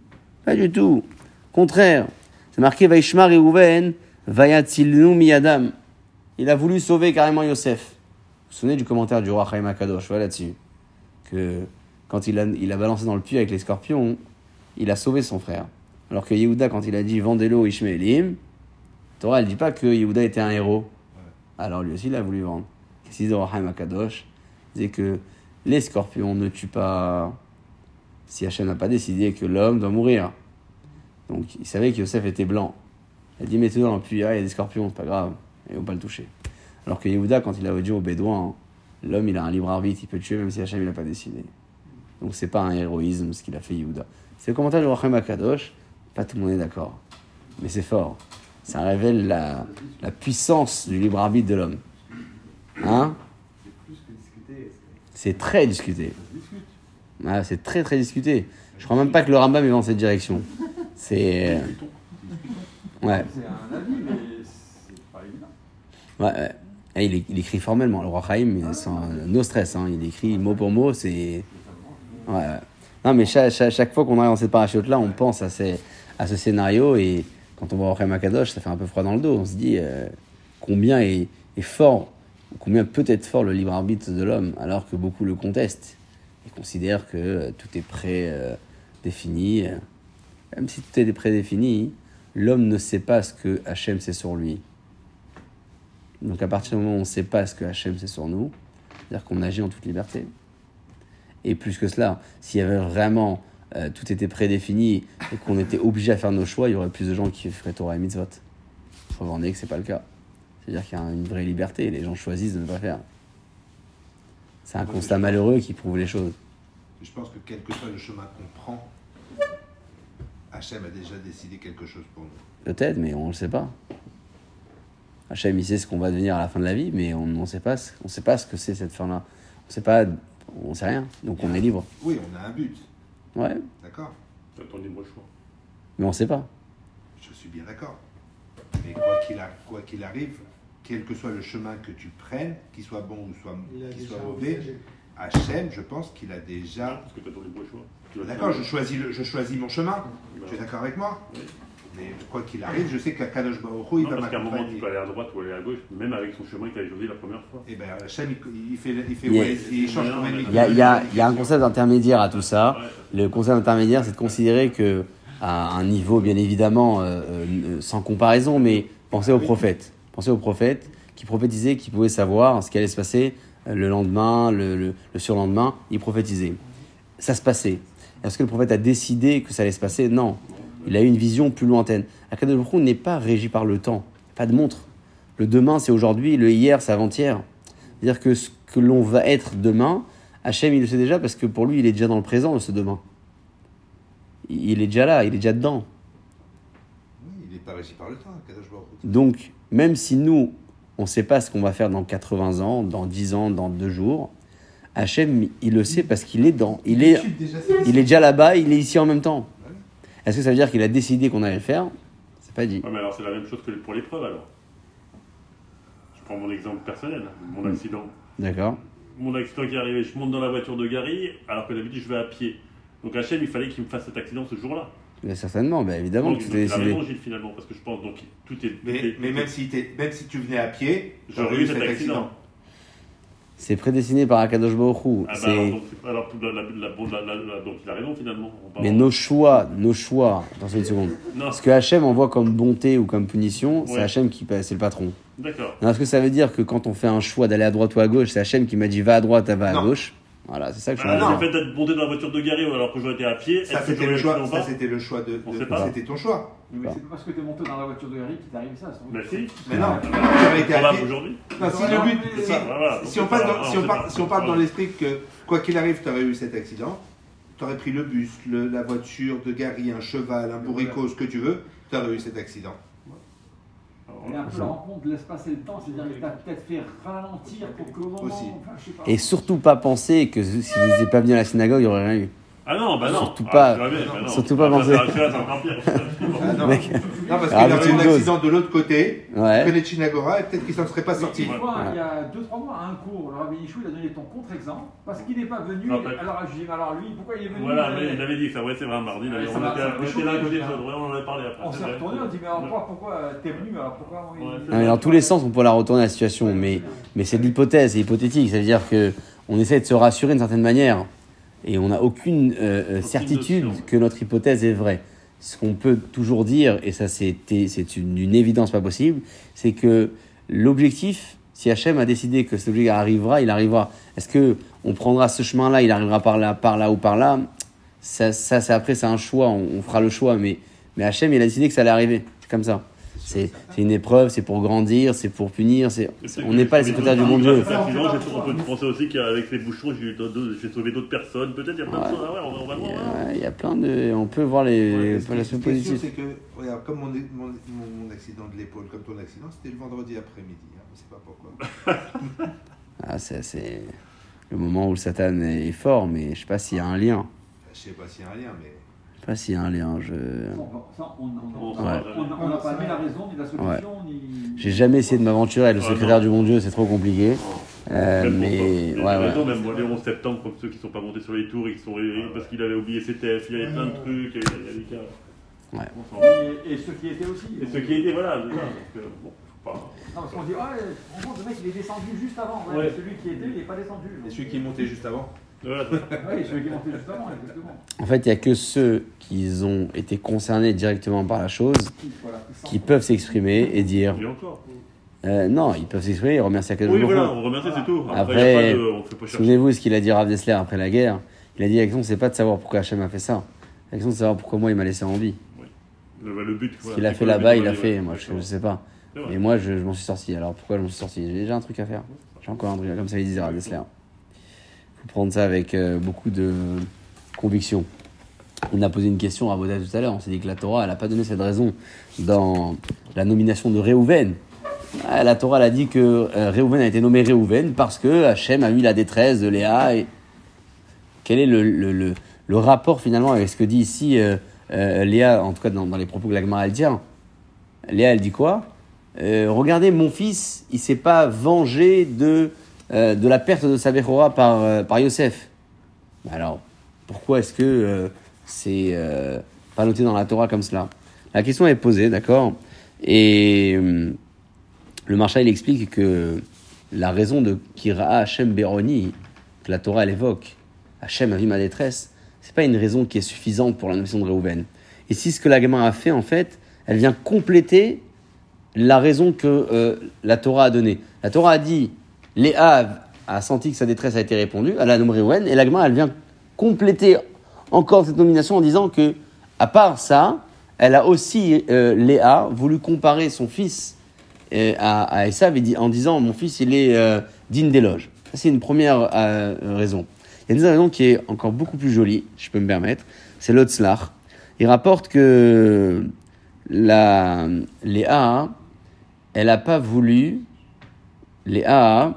Pas du tout. Contraire. C'est marqué Vaishma Reuven, Vayatilnu miyadam. Il a voulu sauver carrément Yosef. Vous vous souvenez du commentaire du roi Chaim Akadosh, voilà là-dessus. Que quand il a, il a balancé dans le puits avec les scorpions, il a sauvé son frère. Alors que Yehuda, quand il a dit Vendez-le Ishmaelim, Torah, elle dit pas que Yehuda était un héros. Alors lui aussi, il a voulu vendre. Qu'est-ce qu'il dit Akadosh Il disait que les scorpions ne tuent pas si Hachem n'a pas décidé que l'homme doit mourir. Donc il savait que Yosef était blanc. Il a dit Mettez-le dans le puits, ah, il y a des scorpions, c'est pas grave, ils vont pas le toucher. Alors que Yehuda, quand il a dit aux Bédouins, l'homme il a un libre arbitre, il peut tuer même si Hachem n'a pas décidé. Donc c'est pas un héroïsme ce qu'il a fait Yehuda. C'est le commentaire de Rachem Akadosh, pas tout le monde est d'accord. Mais c'est fort. Ça révèle la, la puissance du libre arbitre de l'homme. Hein? C'est très discuté. Ah, c'est très très discuté. Je crois même pas que le Rambam est dans cette direction. C'est. Ouais, C'est un avis, mais c'est pas évident. ouais, ouais. Il, écrit formellement. Le roi Chaim, sans no stress. Hein. Il écrit mot pour mot. C'est. Ouais. Non, mais chaque, fois qu'on arrive dans cette parachute-là, on pense à, ces, à ce scénario. Et quand on voit Chaim Akadosh, ça fait un peu froid dans le dos. On se dit euh, combien est, est fort, combien peut être fort le libre arbitre de l'homme, alors que beaucoup le contestent et considèrent que euh, tout est prédéfini. Même si tout est prédéfini, l'homme ne sait pas ce que Hachem sait sur lui. Donc à partir du moment où on ne sait pas ce que Hachem sait sur nous, c'est-à-dire qu'on agit en toute liberté. Et plus que cela, s'il y avait vraiment euh, tout était prédéfini et qu'on était obligé à faire nos choix, il y aurait plus de gens qui feraient Torah et Mitzvot. Preuve en est que c'est pas le cas. C'est-à-dire qu'il y a une vraie liberté, les gens choisissent de ne pas faire. C'est un constat malheureux qui prouve les choses. Je pense que quel que soit le chemin qu'on prend, Hachem a déjà décidé quelque chose pour nous. Peut-être, mais on ne le sait pas. Hachem, il sait ce qu'on va devenir à la fin de la vie, mais on ne sait pas, on sait pas ce que c'est cette fin-là. On sait pas, on sait rien, donc on est libre. Oui, on a un but, Ouais, d'accord C'est ton libre choix. mais on sait pas. Je suis bien d'accord. Mais quoi qu'il a- quoi qu'il arrive, quel que soit le chemin que tu prennes, qu'il soit bon ou soit, qu'il soit mauvais. Hachem, je pense qu'il a déjà. Parce que tu as ton libre choix. D'accord, je choisis, le- je choisis mon chemin. Bah, Tu es d'accord avec moi? Oui. Mais quoi qu'il arrive, je sais qu'Akadosh Baruch Hu, il Non, va parce qu'à un moment, tu peux aller à droite ou aller à gauche, même avec son chemin qu'il a choisi la première fois. Et ben Hachem, il, il fait, il fait Il ouais, change quand même. Il y a, il y a- il y a un concept intermédiaire à tout ça. Ouais. Le concept intermédiaire, c'est de considérer que, à un niveau bien évidemment euh, euh, sans comparaison, mais pensez aux prophètes. Pensez aux prophètes qui prophétisaient, qui pouvaient savoir ce qui allait se passer le lendemain, le, le- le surlendemain. Ils prophétisaient. Ça se passait. Est-ce que le prophète a décidé que ça allait se passer? Non. Il a eu une vision plus lointaine. Akadosh Baruch n'est pas régi par le temps. Pas de montre. Le demain, c'est aujourd'hui. Le hier, c'est avant-hier. C'est-à-dire que ce que l'on va être demain, Hachem, il le sait déjà parce que pour lui, il est déjà dans le présent, ce demain. Il est déjà là, il est déjà dedans. Oui, il n'est pas régi par le temps, Akadosh Baruch. Donc, même si nous, on ne sait pas ce qu'on va faire dans 80 ans, dans 10 ans, dans 2 jours, Hachem, il le sait parce qu'il est dans. Il est, il est déjà là-bas, il est ici en même temps. Est-ce que ça veut dire qu'il a décidé qu'on allait le faire C'est pas dit. Ouais, mais alors c'est la même chose que pour l'épreuve alors. Je prends mon exemple personnel, mon accident. D'accord Mon accident qui est arrivé, je monte dans la voiture de Gary, alors que d'habitude je vais à pied. Donc Hachem, il fallait qu'il me fasse cet accident ce jour-là. Mais Certainement, bah, évidemment Donc, que a décidé. raison, Gilles, finalement, parce que je pense donc tout est. tout Mais, est- mais tout même, est- si t'es- même si tu venais à pied, J'aurais eu cet accident. C'est prédestiné par Akadosh Baruch Hu. Ah bah, alors, donc, c'est- alors, la- la- la- bon, la- la- la- donc il a raison finalement. Mais nos choix, nos choix, attends une seconde. Non, Ce que Hachem envoie comme bonté ou comme punition, c'est Ouais. Hachem qui c'est le patron. d'accord. Alors, Est-ce que ça veut dire que quand on fait un choix d'aller à droite ou à gauche, c'est Hachem qui m'a dit va à droite, va à Non. gauche Voilà, c'est ça que je en Ah, le dire. fait d'être monté dans la voiture de Gary alors que j'aurais été à pied, ça c'était j'aurais le choix, ça c'était le choix de, On de- sait pas. c'était ton choix. Mais c'est pas parce que t'es monté dans la voiture de Gary qu'il t'arrive ça. Bah si. Mais non, Ah, tu aurais été On à va pied. aujourd'hui. Non, si non, on passe dans, si non, on part, pas- si on part dans l'esprit que quoi qu'il arrive, tu aurais eu cet accident, tu aurais pris le bus, le- la voiture de Gary, un cheval, un bourricot, ce que tu veux, tu aurais eu cet accident. A un peu la rencontre de l'espace et le temps, c'est-à-dire qu'il t'a peut-être fait ralentir pour qu'au moment. Aussi. Enfin, je sais pas. Et surtout pas penser que si vous n'étiez pas venu à la synagogue, il n'y aurait rien eu. Ah non, bah non. Surtout Ah, pas- jamais, bah non. surtout pas Ah, bah, penser. encore pire. Ah, non. *laughs* Non, parce qu'il Ah, mais eu un accident de l'autre côté, Ouais. Chinagora, et peut-être qu'il s'en serait pas sorti. Ouais. il y a 2-3 mois, à un cours, le Rabbi Yishou, il a donné ton contre-exemple parce qu'il n'est pas venu. Ah, bah. alors, je dis, alors lui, pourquoi il est venu Voilà, mais il avait dit ça, ouais, c'est vrai, un mardi. Là, on était on là à côté de on en avait parlé après. On s'est retourné, on dit, mais alors pourquoi, euh, t'es venu alors pourquoi Non, mais dans tous les sens, on peut la retourner la situation, mais, mais c'est de l'hypothèse, c'est hypothétique. C'est-à-dire que on essaie de se rassurer d'une certaine manière et on n'a aucune euh, euh, certitude que notre hypothèse est vraie. Ce qu'on peut toujours dire, et ça c'est une, une évidence pas possible, c'est que l'objectif, si Hachem a décidé que cet objectif arrivera, il arrivera. Est-ce que on prendra ce chemin-là, il arrivera par là, par là ou par là? Ça, ça c'est après, c'est un choix, on, on fera le choix, mais, mais Hachem, il a décidé que ça allait arriver. Comme ça. C'est c'est une épreuve, c'est pour grandir, c'est pour punir. c'est- on n'est pas les secrétaires du bon Dieu. On peut penser aussi qu'avec ces bouchons, j'ai sauvé d'autres personnes. Peut-être il y a plein de choses. Ah ouais, on va- on va voir. hein. Ouais, Il y a plein de. On peut voir les, les positif. c'est que, regarde, comme mon, mon, mon- mon accident de l'épaule, comme ton accident, c'était le vendredi après-midi. Hein, on ne sait pas pourquoi. *laughs* Ah, c'est- le moment où le Satan est fort, mais je sais pas s'il y a un lien. Je sais pas s'il y a un lien, mais. Je sais pas s'il y a un lien. Je ça, on- on- On on- Ouais. on- on n'a pas ni la raison, ni la solution, ni. j'ai jamais essayé de m'aventurer avec le Ah, secrétaire du bon Dieu, c'est trop compliqué. Euh, mais ouais, Et ouais. raison, même les 11 septembre, comme ceux qui sont pas montés sur les tours, ils sont parce qu'il avait oublié ses TF, il y avait plein de trucs, il y avait, il y avait des cas. Ouais. Et, et ceux qui étaient aussi. Et ceux qui étaient, voilà. Donc, euh, bon, faut pas. Non, parce qu'on dit, ah, en gros, le mec il est descendu juste avant. Ouais, Ouais. Celui qui était, il n'est pas descendu. Et celui qui est monté juste avant Voilà, Oui, exactement. En fait, il y a que ceux qui ont été concernés directement par la chose Voilà, qui peuvent s'exprimer et dire. et encore. euh, non, ils peuvent s'exprimer et remercier Akadosh Oui, Baruch voilà, on remercie, c'est tout. Après. Souvenez-vous ce qu'il a dit Rav Dessler après la guerre. Il a dit la question, c'est pas de savoir pourquoi Hachem a fait ça. La question, c'est de savoir pourquoi moi il m'a laissé en vie. Le, le but. Ce qu'il a fait là-bas, il a fait. Moi, je, je sais pas. Et moi, je, je m'en suis sorti. Alors pourquoi je m'en suis sorti? J'ai déjà un truc à faire. J'ai encore un truc, comme ça, il disait à Dessler. Prendre ça avec euh, beaucoup de conviction. On a posé une question à Baudet tout à l'heure. On s'est dit que la Torah, elle n'a pas donné cette raison dans la nomination de Réhouven. La Torah elle a dit que euh, Réhouven a été nommé Réhouven parce que Hachem a eu la détresse de Léa. Et... Quel est le, le, le, le rapport finalement avec ce que dit ici euh, Léa, en tout cas dans, les propos que la Gemara elle tient? Léa, elle dit quoi? Regardez, mon fils, il s'est pas vengé de, euh, de la perte de sa Bechora par, euh, par Yosef. Alors, pourquoi est-ce que euh, c'est pas noté dans la Torah comme cela? La question est posée, d'accord? Et hum, le Marshal il explique que la raison de Kira Hachem Beroni, que la Torah elle évoque, Hachem a vu ma détresse, c'est pas une raison qui est suffisante pour la notion de Réhouven. Ici, ce que la gamin a fait, en fait, elle vient compléter la raison que la Torah a donnée. La Torah a dit, Léa a senti que sa détresse a été répondue, elle a nommé Réhouven, et la gamin, elle vient compléter encore cette nomination en disant que, à part ça, elle a aussi, euh, Léa, voulu comparer son fils euh, à, à Esav en disant mon fils il est euh, digne d'éloge. Ça c'est une première raison. Il y a une raison qui est encore beaucoup plus jolie, je peux me permettre, c'est l'Otzlach. Il rapporte que la Léa, elle n'a pas voulu, Léa,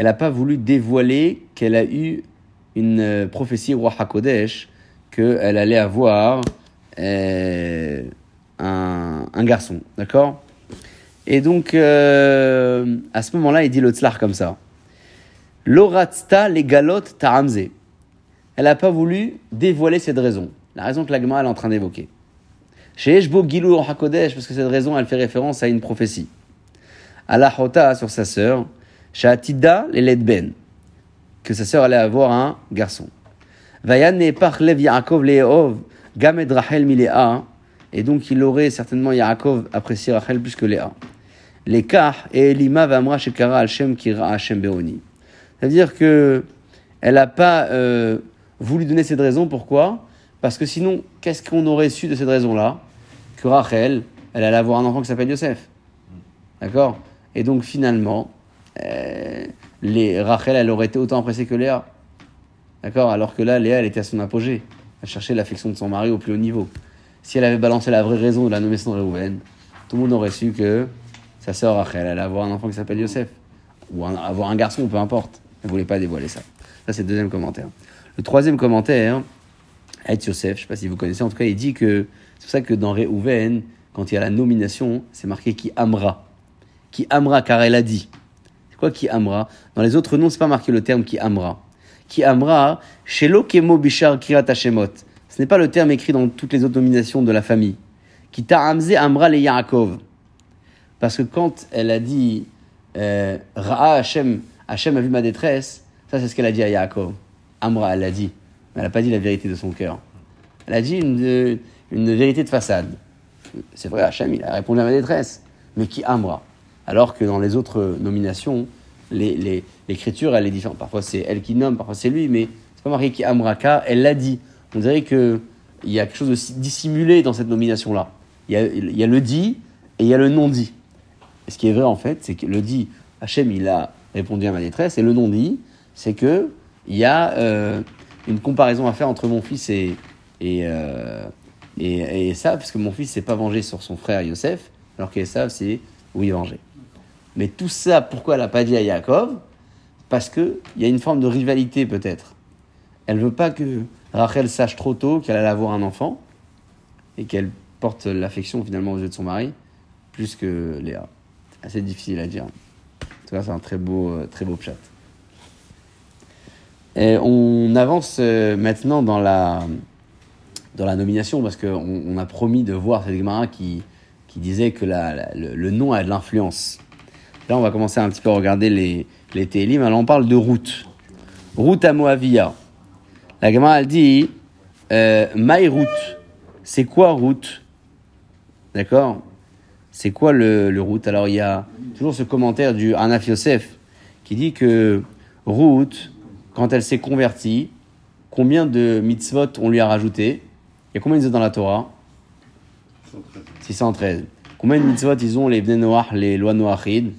elle n'a pas voulu dévoiler qu'elle a eu une euh, prophétie roi Hakodesh qu'elle allait avoir euh, un, garçon, d'accord? Et donc, euh, à ce moment-là, il dit le tzlar comme ça. L'oratsta les galotes taramze. Elle n'a pas voulu dévoiler cette raison. La raison que la elle est en train d'évoquer. Chez Eshbo Gilou Hakodesh, parce que cette raison, elle fait référence à une prophétie. Allah Hota sur sa sœur, Shatida Ben, que sa sœur allait avoir un garçon. Vayane Yaakov Leov, Gamed Rachel et donc il aurait certainement Yaakov apprécié Rachel plus que Léa. L'écart et Elima Vamra Shekara Alshem Kira Hashem Beoni. C'est-à-dire que elle n'a pas euh, voulu donner cette raison. Pourquoi? Parce que sinon, qu'est-ce qu'on aurait su de cette raison-là? Que Rachel, elle allait avoir un enfant qui s'appelle Yosef. D'accord? Et donc finalement, euh, les, Rachel, elle aurait été autant appréciée que Léa. D'accord? Alors que là, Léa, elle était à son apogée. Elle cherchait l'affection de son mari au plus haut niveau. Si elle avait balancé la vraie raison de la nomination de Réhouven, tout le monde aurait su que sa sœur Rachel allait avoir un enfant qui s'appelle Yosef. Ou avoir un garçon, peu importe. Elle ne voulait pas dévoiler ça. Ça, c'est le deuxième commentaire. Le troisième commentaire, Et Yosef, je ne sais pas si vous connaissez, en tout cas, il dit que c'est pour ça que dans Réhouven, quand il y a la nomination, c'est marqué qui amra. Qui amra, car elle a dit. Quoi qui amra Dans les autres noms, c'est pas marqué le terme qui amra. Qui amra, shelo kemo bishar kirat hashemot. Ce n'est pas le terme écrit dans toutes les autres nominations de la famille. Qui ta'amze amra le Yaakov. Parce que quand elle a dit euh, Ra'a Hashem a vu ma détresse, ça c'est ce qu'elle a dit à Yaakov. Amra, elle l'a dit. Mais elle n'a pas dit la vérité de son cœur. Elle a dit une, une vérité de façade. C'est vrai, Hachem, il a répondu à ma détresse. Mais qui Amra? Alors que dans les autres nominations, l'écriture, elle est différente. Parfois c'est elle qui nomme, parfois c'est lui, mais c'est pas marqué qui Amra, car elle l'a dit. On dirait qu'il y a quelque chose de si- dissimulé dans cette nomination-là. Il y a, le dit et il y a le non dit. Ce qui est vrai en fait, c'est que le dit, Hachem, il a répondu à ma détresse, et le non dit, c'est que il y a euh, une comparaison à faire entre mon fils et et euh, et Esav, parce que mon fils s'est pas vengé sur son frère Yosef, alors qu'Esav s'est oui vengé. Mais tout ça, pourquoi elle n'a pas dit à Yaakov? Parce que il y a une forme de rivalité peut-être. Elle veut pas que Rachel sache trop tôt qu'elle allait avoir un enfant et qu'elle porte l'affection finalement aux yeux de son mari plus que Léa. Assez difficile à dire. En tout cas, c'est un très beau, euh, très beau chat. Et on avance euh, maintenant dans la, dans la nomination parce qu'on on a promis de voir cette qui, qui disait que le nom a de l'influence. Là, on va commencer un petit peu à regarder les, les Télim. Alors, on parle de route. Route à Moavia. La Gemara, elle dit euh, My route. C'est quoi route? D'accord? C'est quoi le, le route? Alors, il y a toujours ce commentaire du Anaf Yosef qui dit que route, quand elle s'est convertie, combien de mitzvot on lui a rajouté? Il y a combien de mitzvot dans la Torah? 613. Combien de mitzvot ils ont les Bnei Noach, les lois Noachid?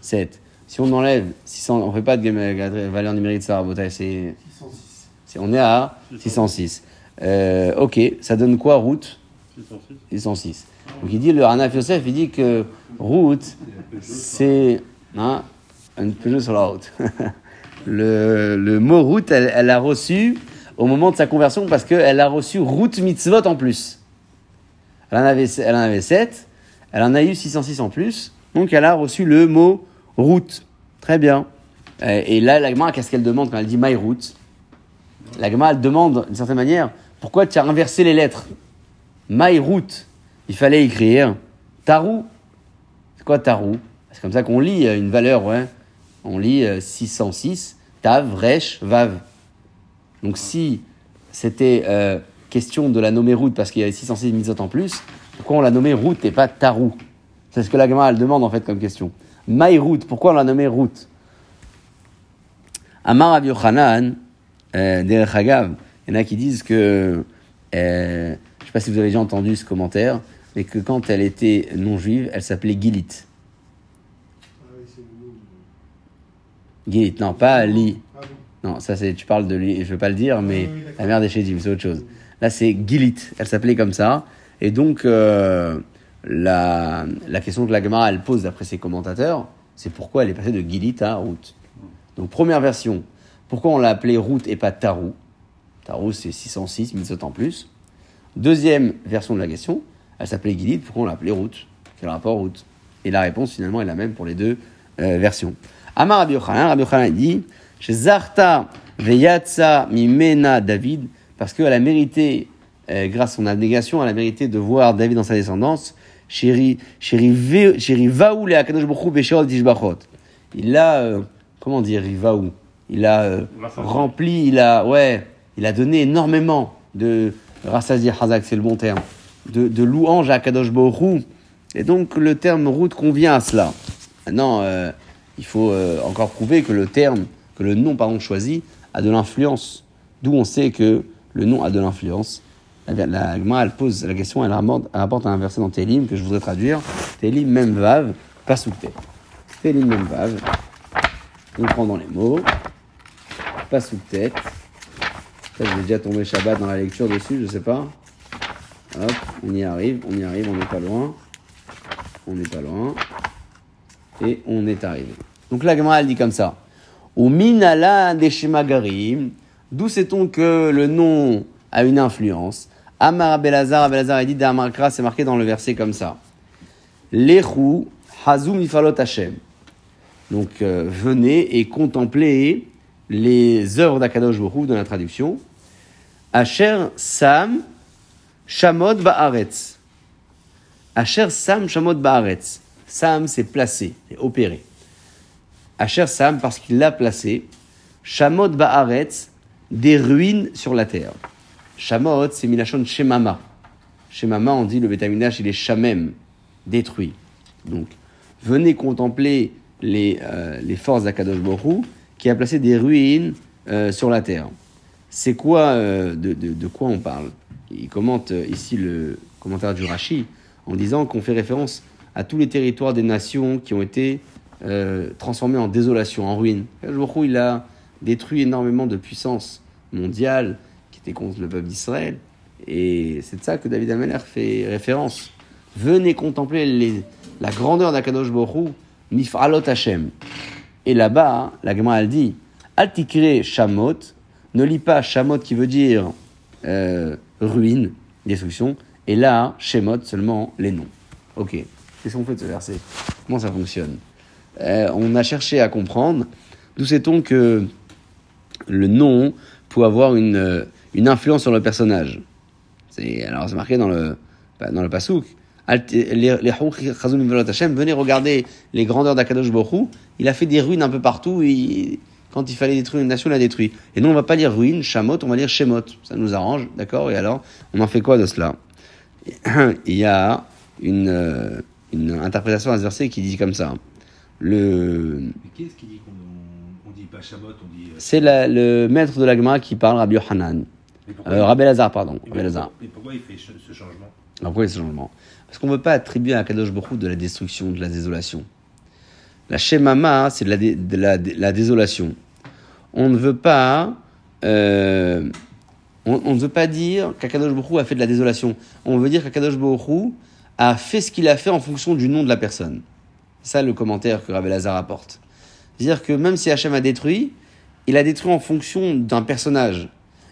7. Si on enlève 600, on fait pas de gam- valeur numérique de ça, Rabotai, c'est, 606. c'est- on est à 606. Euh, ok, ça donne quoi route? 606. 606. Donc il dit, le Hanaf Yosef, il dit que route, c'est hein, une Peugeot sur la route. *laughs* le, le mot route, elle, elle a reçu au moment de sa conversion parce qu'elle a reçu route mitzvot en plus. Elle en, avait, elle en avait 7, elle en a eu 606 en plus, donc elle a reçu le mot route. Très bien. Euh, Et là, la Gemara, qu'est-ce qu'elle demande quand elle dit my route La Gemara, elle demande, d'une certaine manière, pourquoi tu as inversé les lettres? My route, il fallait écrire Tarou. C'est quoi Tarou? C'est comme ça qu'on lit euh, une valeur. On lit euh, 606, Tav, Resh, Vav. Donc si c'était euh, question de la nommer route parce qu'il y avait 606 mitzvot en plus, pourquoi on l'a nommée route et pas Tarou? C'est ce que la Gemara elle demande en fait comme question. Route, pourquoi on l'a nommée route? Amar Rabbi Yochanan, euh, Hagav, il y en a qui disent que, euh, je ne sais pas si vous avez déjà entendu ce commentaire, mais que quand elle était non juive, elle s'appelait Gilit. Gilit, non, pas Li. Non, ça c'est, tu parles de lui, je ne veux pas le dire, mais la mère des Chédim, c'est autre chose. Là c'est Gilit, elle s'appelait comme ça. Et donc, euh, la, la question que la Gemara elle pose d'après ses commentateurs, c'est pourquoi elle est passée de Gilit à Route. Donc, première version, pourquoi on l'a appelée Route et pas Tarou? Tarou c'est 606, 1000 en plus. Deuxième version de la question, elle s'appelait Gilit, pourquoi on l'a appelée Route Quel rapport Route Et la réponse finalement est la même pour les deux euh, versions. Amar Rabbi Yochanan, Rabbi Yochanan dit chez Zarta Veyatsa Mimena David, parce qu'elle a mérité, euh, grâce à son abnégation, elle a mérité de voir David dans sa descendance. Il a, euh, comment dire, Rivaou Il a euh, rempli, il a, ouais, il a donné énormément de Rassazi Hazak, c'est le bon terme, de, de louanges à Akadosh Baruch Hu. Et donc le terme route convient à cela. Maintenant, euh, il faut euh, encore prouver que le terme, que le nom pardon choisi a de l'influence. D'où on sait que le nom a de l'influence. La, Gemara, elle pose la question, elle rapporte, elle rapporte un verset dans Télim que je voudrais traduire. Télim même vav, pas sous Télim même vav. On prend dans les mots. Pas sous tête. Ça, j'ai déjà tombé Shabbat dans la lecture dessus, je sais pas. Hop, on y arrive, on y arrive, on n'est pas loin. On n'est pas loin. Et on est arrivé. Donc la Gemara, elle dit comme ça. Au minala des d'où sait-on que le nom a une influence? Amar Abelazar, Abelazar a dit d'Amarkra, c'est marqué dans le verset comme ça. Lechu hazum ifalot Hashem. Donc euh, venez et contemplez les œuvres d'Akadosh Hu dans la traduction. Asher Sam Shamot Baaretz. Asher Sam Shamot Baaretz. Sam, c'est placé, c'est opéré. Asher Sam, parce qu'il l'a placé. Shamot Baaretz, des ruines sur la terre. Shamot, c'est Milachon Shemama. Shemama, on dit le bétaminache, il est Shamem, détruit. Donc, venez contempler les, euh, forces d'Akadosh Hu, qui a placé des ruines euh, sur la terre. C'est quoi, euh, de, quoi on parle? Il commente ici le commentaire du Rashi en disant qu'on fait référence à tous les territoires des nations qui ont été transformés en désolation, en ruine. Akadosh Hu, il a détruit énormément de puissances mondiales qui étaient contre le peuple d'Israël. Et c'est de ça que David Ameller fait référence. Venez contempler les- la grandeur d'Akadosh Baruch Hu, Nif'alot Hashem. Et là-bas, hein, la Gemara elle dit Altikre Shamot, ne lis pas Shamot qui veut dire euh, ruine, destruction, et là, Shemot, seulement les noms. Ok, qu'est-ce qu'on fait de ce verset? Comment ça fonctionne? Euh, On a cherché à comprendre d'où sait-on que le nom peut avoir une, euh, une influence sur le personnage. C'est, alors c'est marqué dans le, dans le pasouk. Les- venez regarder les grandeurs d'Akadosh Borou. Il a fait des ruines un peu partout. Et quand il fallait détruire une nation, il a détruit. Et nous, on va pas lire ruine, Shamot, on va lire Shemot. Ça nous arrange, d'accord? Et alors, on en fait quoi de cela? *clears throat* Il y a une, euh, une interprétation à ce verset qui dit comme ça. Le, qui dit qu'on on, on dit pas Shabbat, on dit. euh, c'est la- le maître de l'agma qui parle, Rabbi Yohanan. Euh, Rabbi Lazar, pardon. mais Rabbi Lazar. pourquoi- mais pourquoi il fait ce, changement Alors pourquoi il a ce changement Parce qu'on ne veut pas attribuer à Kadosh Baruch de la destruction, de la désolation. La Shemama, c'est de la, dé- de la, de la désolation. On ne veut pas, euh, on, on ne veut pas dire qu'Akadosh Baruch a fait de la désolation. On veut dire qu'Akadosh Baruch a fait ce qu'il a fait en fonction du nom de la personne. C'est ça le commentaire que Rabbi Lazar apporte. C'est-à-dire que même si Hachem a détruit, il a détruit en fonction d'un personnage,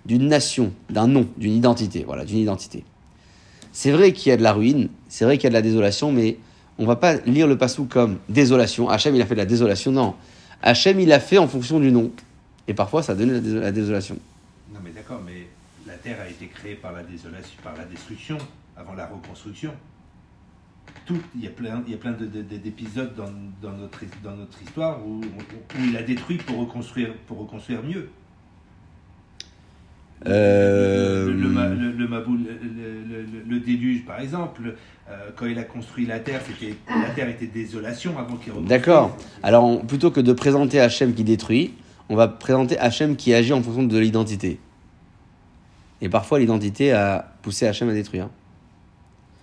d'une nation, d'un nom, d'une identité. Voilà, d'une identité. C'est vrai qu'il y a de la ruine, c'est vrai qu'il y a de la désolation, mais on va pas lire le passou comme désolation. Hachem, il a fait de la désolation. Non. Hachem, il a fait en fonction du nom. Et parfois, ça a donné la, dés- la désolation. Non, mais d'accord, mais la Terre a été créée par la désolation, par la destruction, avant la reconstruction. Tout, il y a plein, il y a plein de- de- de- d'épisodes dans, dans notre, dans notre histoire où, où il a détruit pour reconstruire, pour reconstruire mieux. Euh, Le, le, ma- le- le Maboul- le- déluge, par exemple, euh, quand il a construit la Terre, c'était, la Terre était désolation avant qu'il reconstruise. D'accord. Alors, on- plutôt que de présenter Hachem qui détruit, on va présenter Hachem qui agit en fonction de l'identité. Et parfois, l'identité a poussé Hachem à détruire.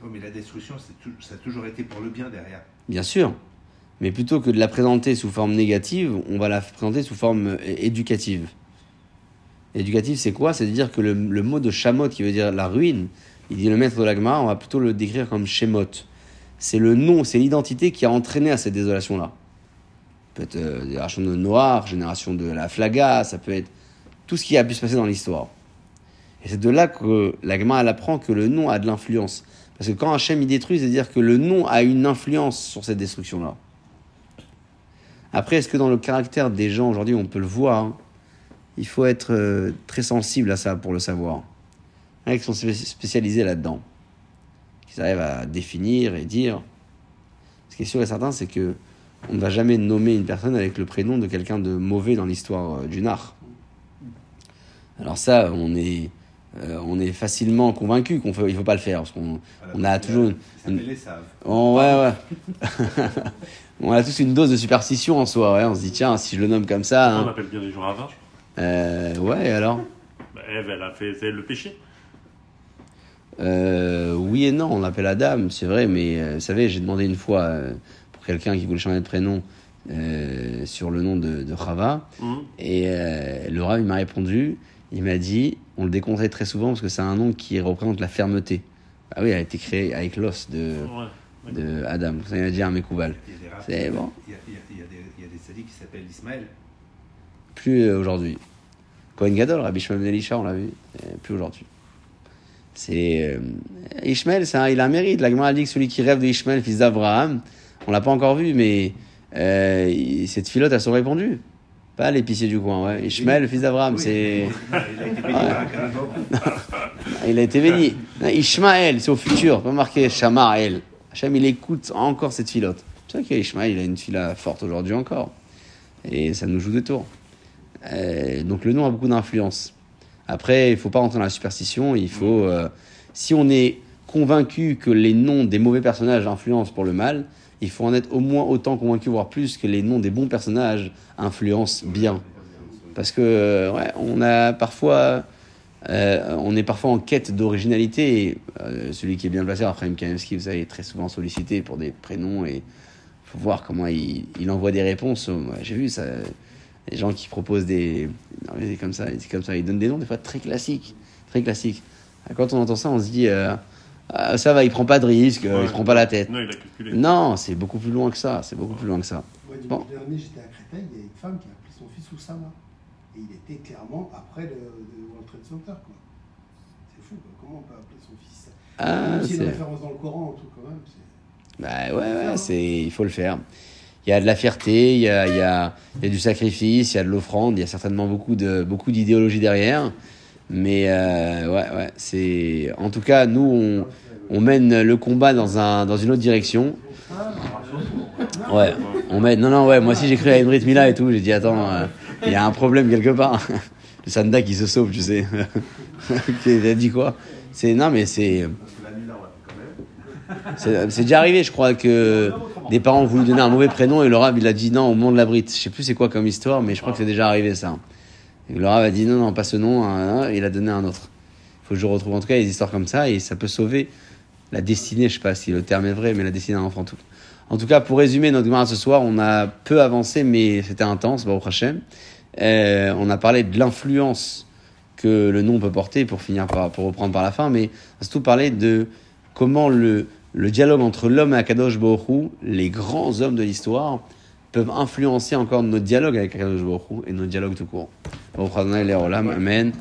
Oh, mais la destruction, ça a toujours été pour le bien derrière. Bien sûr. Mais plutôt que de la présenter sous forme négative, on va la présenter sous forme éducative. Éducative, c'est quoi? C'est de dire que le, le mot de Shamot, qui veut dire la ruine, il dit le maître de l'Agma, on va plutôt le décrire comme Shemot. C'est le nom, c'est l'identité qui a entraîné à cette désolation-là. Ça peut être euh, génération de Noir, génération de la Flaga, ça peut être tout ce qui a pu se passer dans l'histoire. Et c'est de là que l'Agma, elle apprend que le nom a de l'influence. Parce que quand Hachem il détruit, c'est-à-dire que le nom a une influence sur cette destruction-là. Après, est-ce que dans le caractère des gens aujourd'hui, on peut le voir hein Il faut être euh, très sensible à ça pour le savoir. Il y en a qui sont spé- spécialisés là-dedans. Qui arrivent à définir et dire. Ce qui est sûr et certain, c'est que on ne va jamais nommer une personne avec le prénom de quelqu'un de mauvais dans l'histoire euh, du nar. Alors ça, on est, euh, on est facilement convaincu qu'on faut, il faut pas le faire parce qu'on on a toujours une, ouais, ouais. *laughs* on a tous une dose de superstition en soi. Ouais. On se dit, tiens, si je le nomme comme ça. On hein, l'appelle bien les jours à vin. Euh, ouais, alors Bah, Ève, elle a fait c'est elle le péché. Euh, Oui et non, on l'appelle Adam, c'est vrai, mais euh, vous savez, j'ai demandé une fois euh, pour quelqu'un qui voulait changer de prénom euh, sur le nom de, de Chava. Hum. Et euh, le Rav, il m'a répondu, il m'a dit, on le déconseille très souvent parce que c'est un nom qui représente la fermeté. Ah oui, elle a été créée avec l'os de, Ouais. de Adam. Ça, il a dit à Mekoubal. Il y a des bon. Il y a, il y a- il y a des, il y a des sadiques qui s'appellent Ismaël. Plus aujourd'hui. Cohen Gadol, Rabbi Shmuel Ben Elisha, on l'a vu, plus aujourd'hui. C'est euh, Ishmael, c'est un- il a un mérite. La Gemara dit que celui qui rêve de Ishmael, fils d'Abraham, on l'a pas encore vu, mais euh, il- cette filote, elles sont répondues. Pas l'épicier du coin, ouais. Ishmael, fils d'Abraham, Oui. c'est. Il a été béni. *laughs* Il a été Ishmael, c'est au futur, pas marqué Shamael. Hachem, il écoute encore cette filote. C'est vrai qu'Ishmael, il a une fila forte aujourd'hui encore. Et ça nous joue des tours. Euh, donc le nom a beaucoup d'influence. Après, il faut pas rentrer dans la superstition. Il faut, euh, si on est convaincu que les noms des mauvais personnages influencent pour le mal, il faut en être au moins autant convaincu, voire plus, que les noms des bons personnages influencent bien. Parce que, euh, ouais, on a parfois, euh, on est parfois en quête d'originalité. euh, celui qui est bien placé, Raphaël Kanevski, vous savez, est très souvent sollicité pour des prénoms et faut voir comment il, il envoie des réponses. J'ai vu ça, les gens qui proposent des, non, mais c'est comme ça, c'est comme ça, ils donnent des noms des fois très classiques, très classiques. Quand on entend ça, on se dit, euh, Ah, ça va, il prend pas de risque, euh, il Ouais. se prend pas la tête. Non, il a calculé. Non, c'est beaucoup plus loin que ça. C'est beaucoup plus loin que ça. Moi, Bon. dernier, j'étais à Créteil, il y a une femme qui a appelé son fils Oussama. Et il était clairement après le, le World Trade Center. quoi. C'est fou, quoi. comment on peut appeler son fils? Ah, a une c'est- référence dans le Coran, tout quand même. c'est- Bah ouais, ouais, c'est, il faut le faire. Il y a de la fierté, il y a, y a, y a du sacrifice, il y a de l'offrande, il y a certainement beaucoup de beaucoup d'idéologie derrière. Mais euh, ouais, ouais, c'est. En tout cas, nous, on, on mène le combat dans un dans une autre direction. Ouais, on mène. Non, non, ouais. Moi aussi, j'ai cru à Emrit Mila et tout. J'ai dit attends, euh, il y a un problème quelque part. *laughs* Le Sanda qui se sauve, tu sais. *laughs* A dit quoi? C'est non, mais c'est. C'est déjà arrivé, je crois, que des parents ont voulu donner un mauvais prénom et le rab, il a dit non au monde de la brite. Je sais plus c'est quoi comme histoire, mais je crois que c'est déjà arrivé ça. Et le rab a dit non, non, pas ce nom, hein, hein, et il a donné un autre. Il faut que je retrouve en tout cas des histoires comme ça et ça peut sauver la destinée, je sais pas si le terme est vrai, mais la destinée d'un enfant tout. En tout cas, pour résumer notre Gemara ce soir, on a peu avancé, mais c'était intense, Baruch Hashem. Euh, on a parlé de l'influence que le nom peut porter pour finir par, pour reprendre par la fin, mais surtout parlé de comment le, le dialogue entre l'homme et Akadosh Hu, les grands hommes de l'histoire, peuvent influencer encore notre dialogue avec Akadosh Hu et notre dialogue tout court. Amen.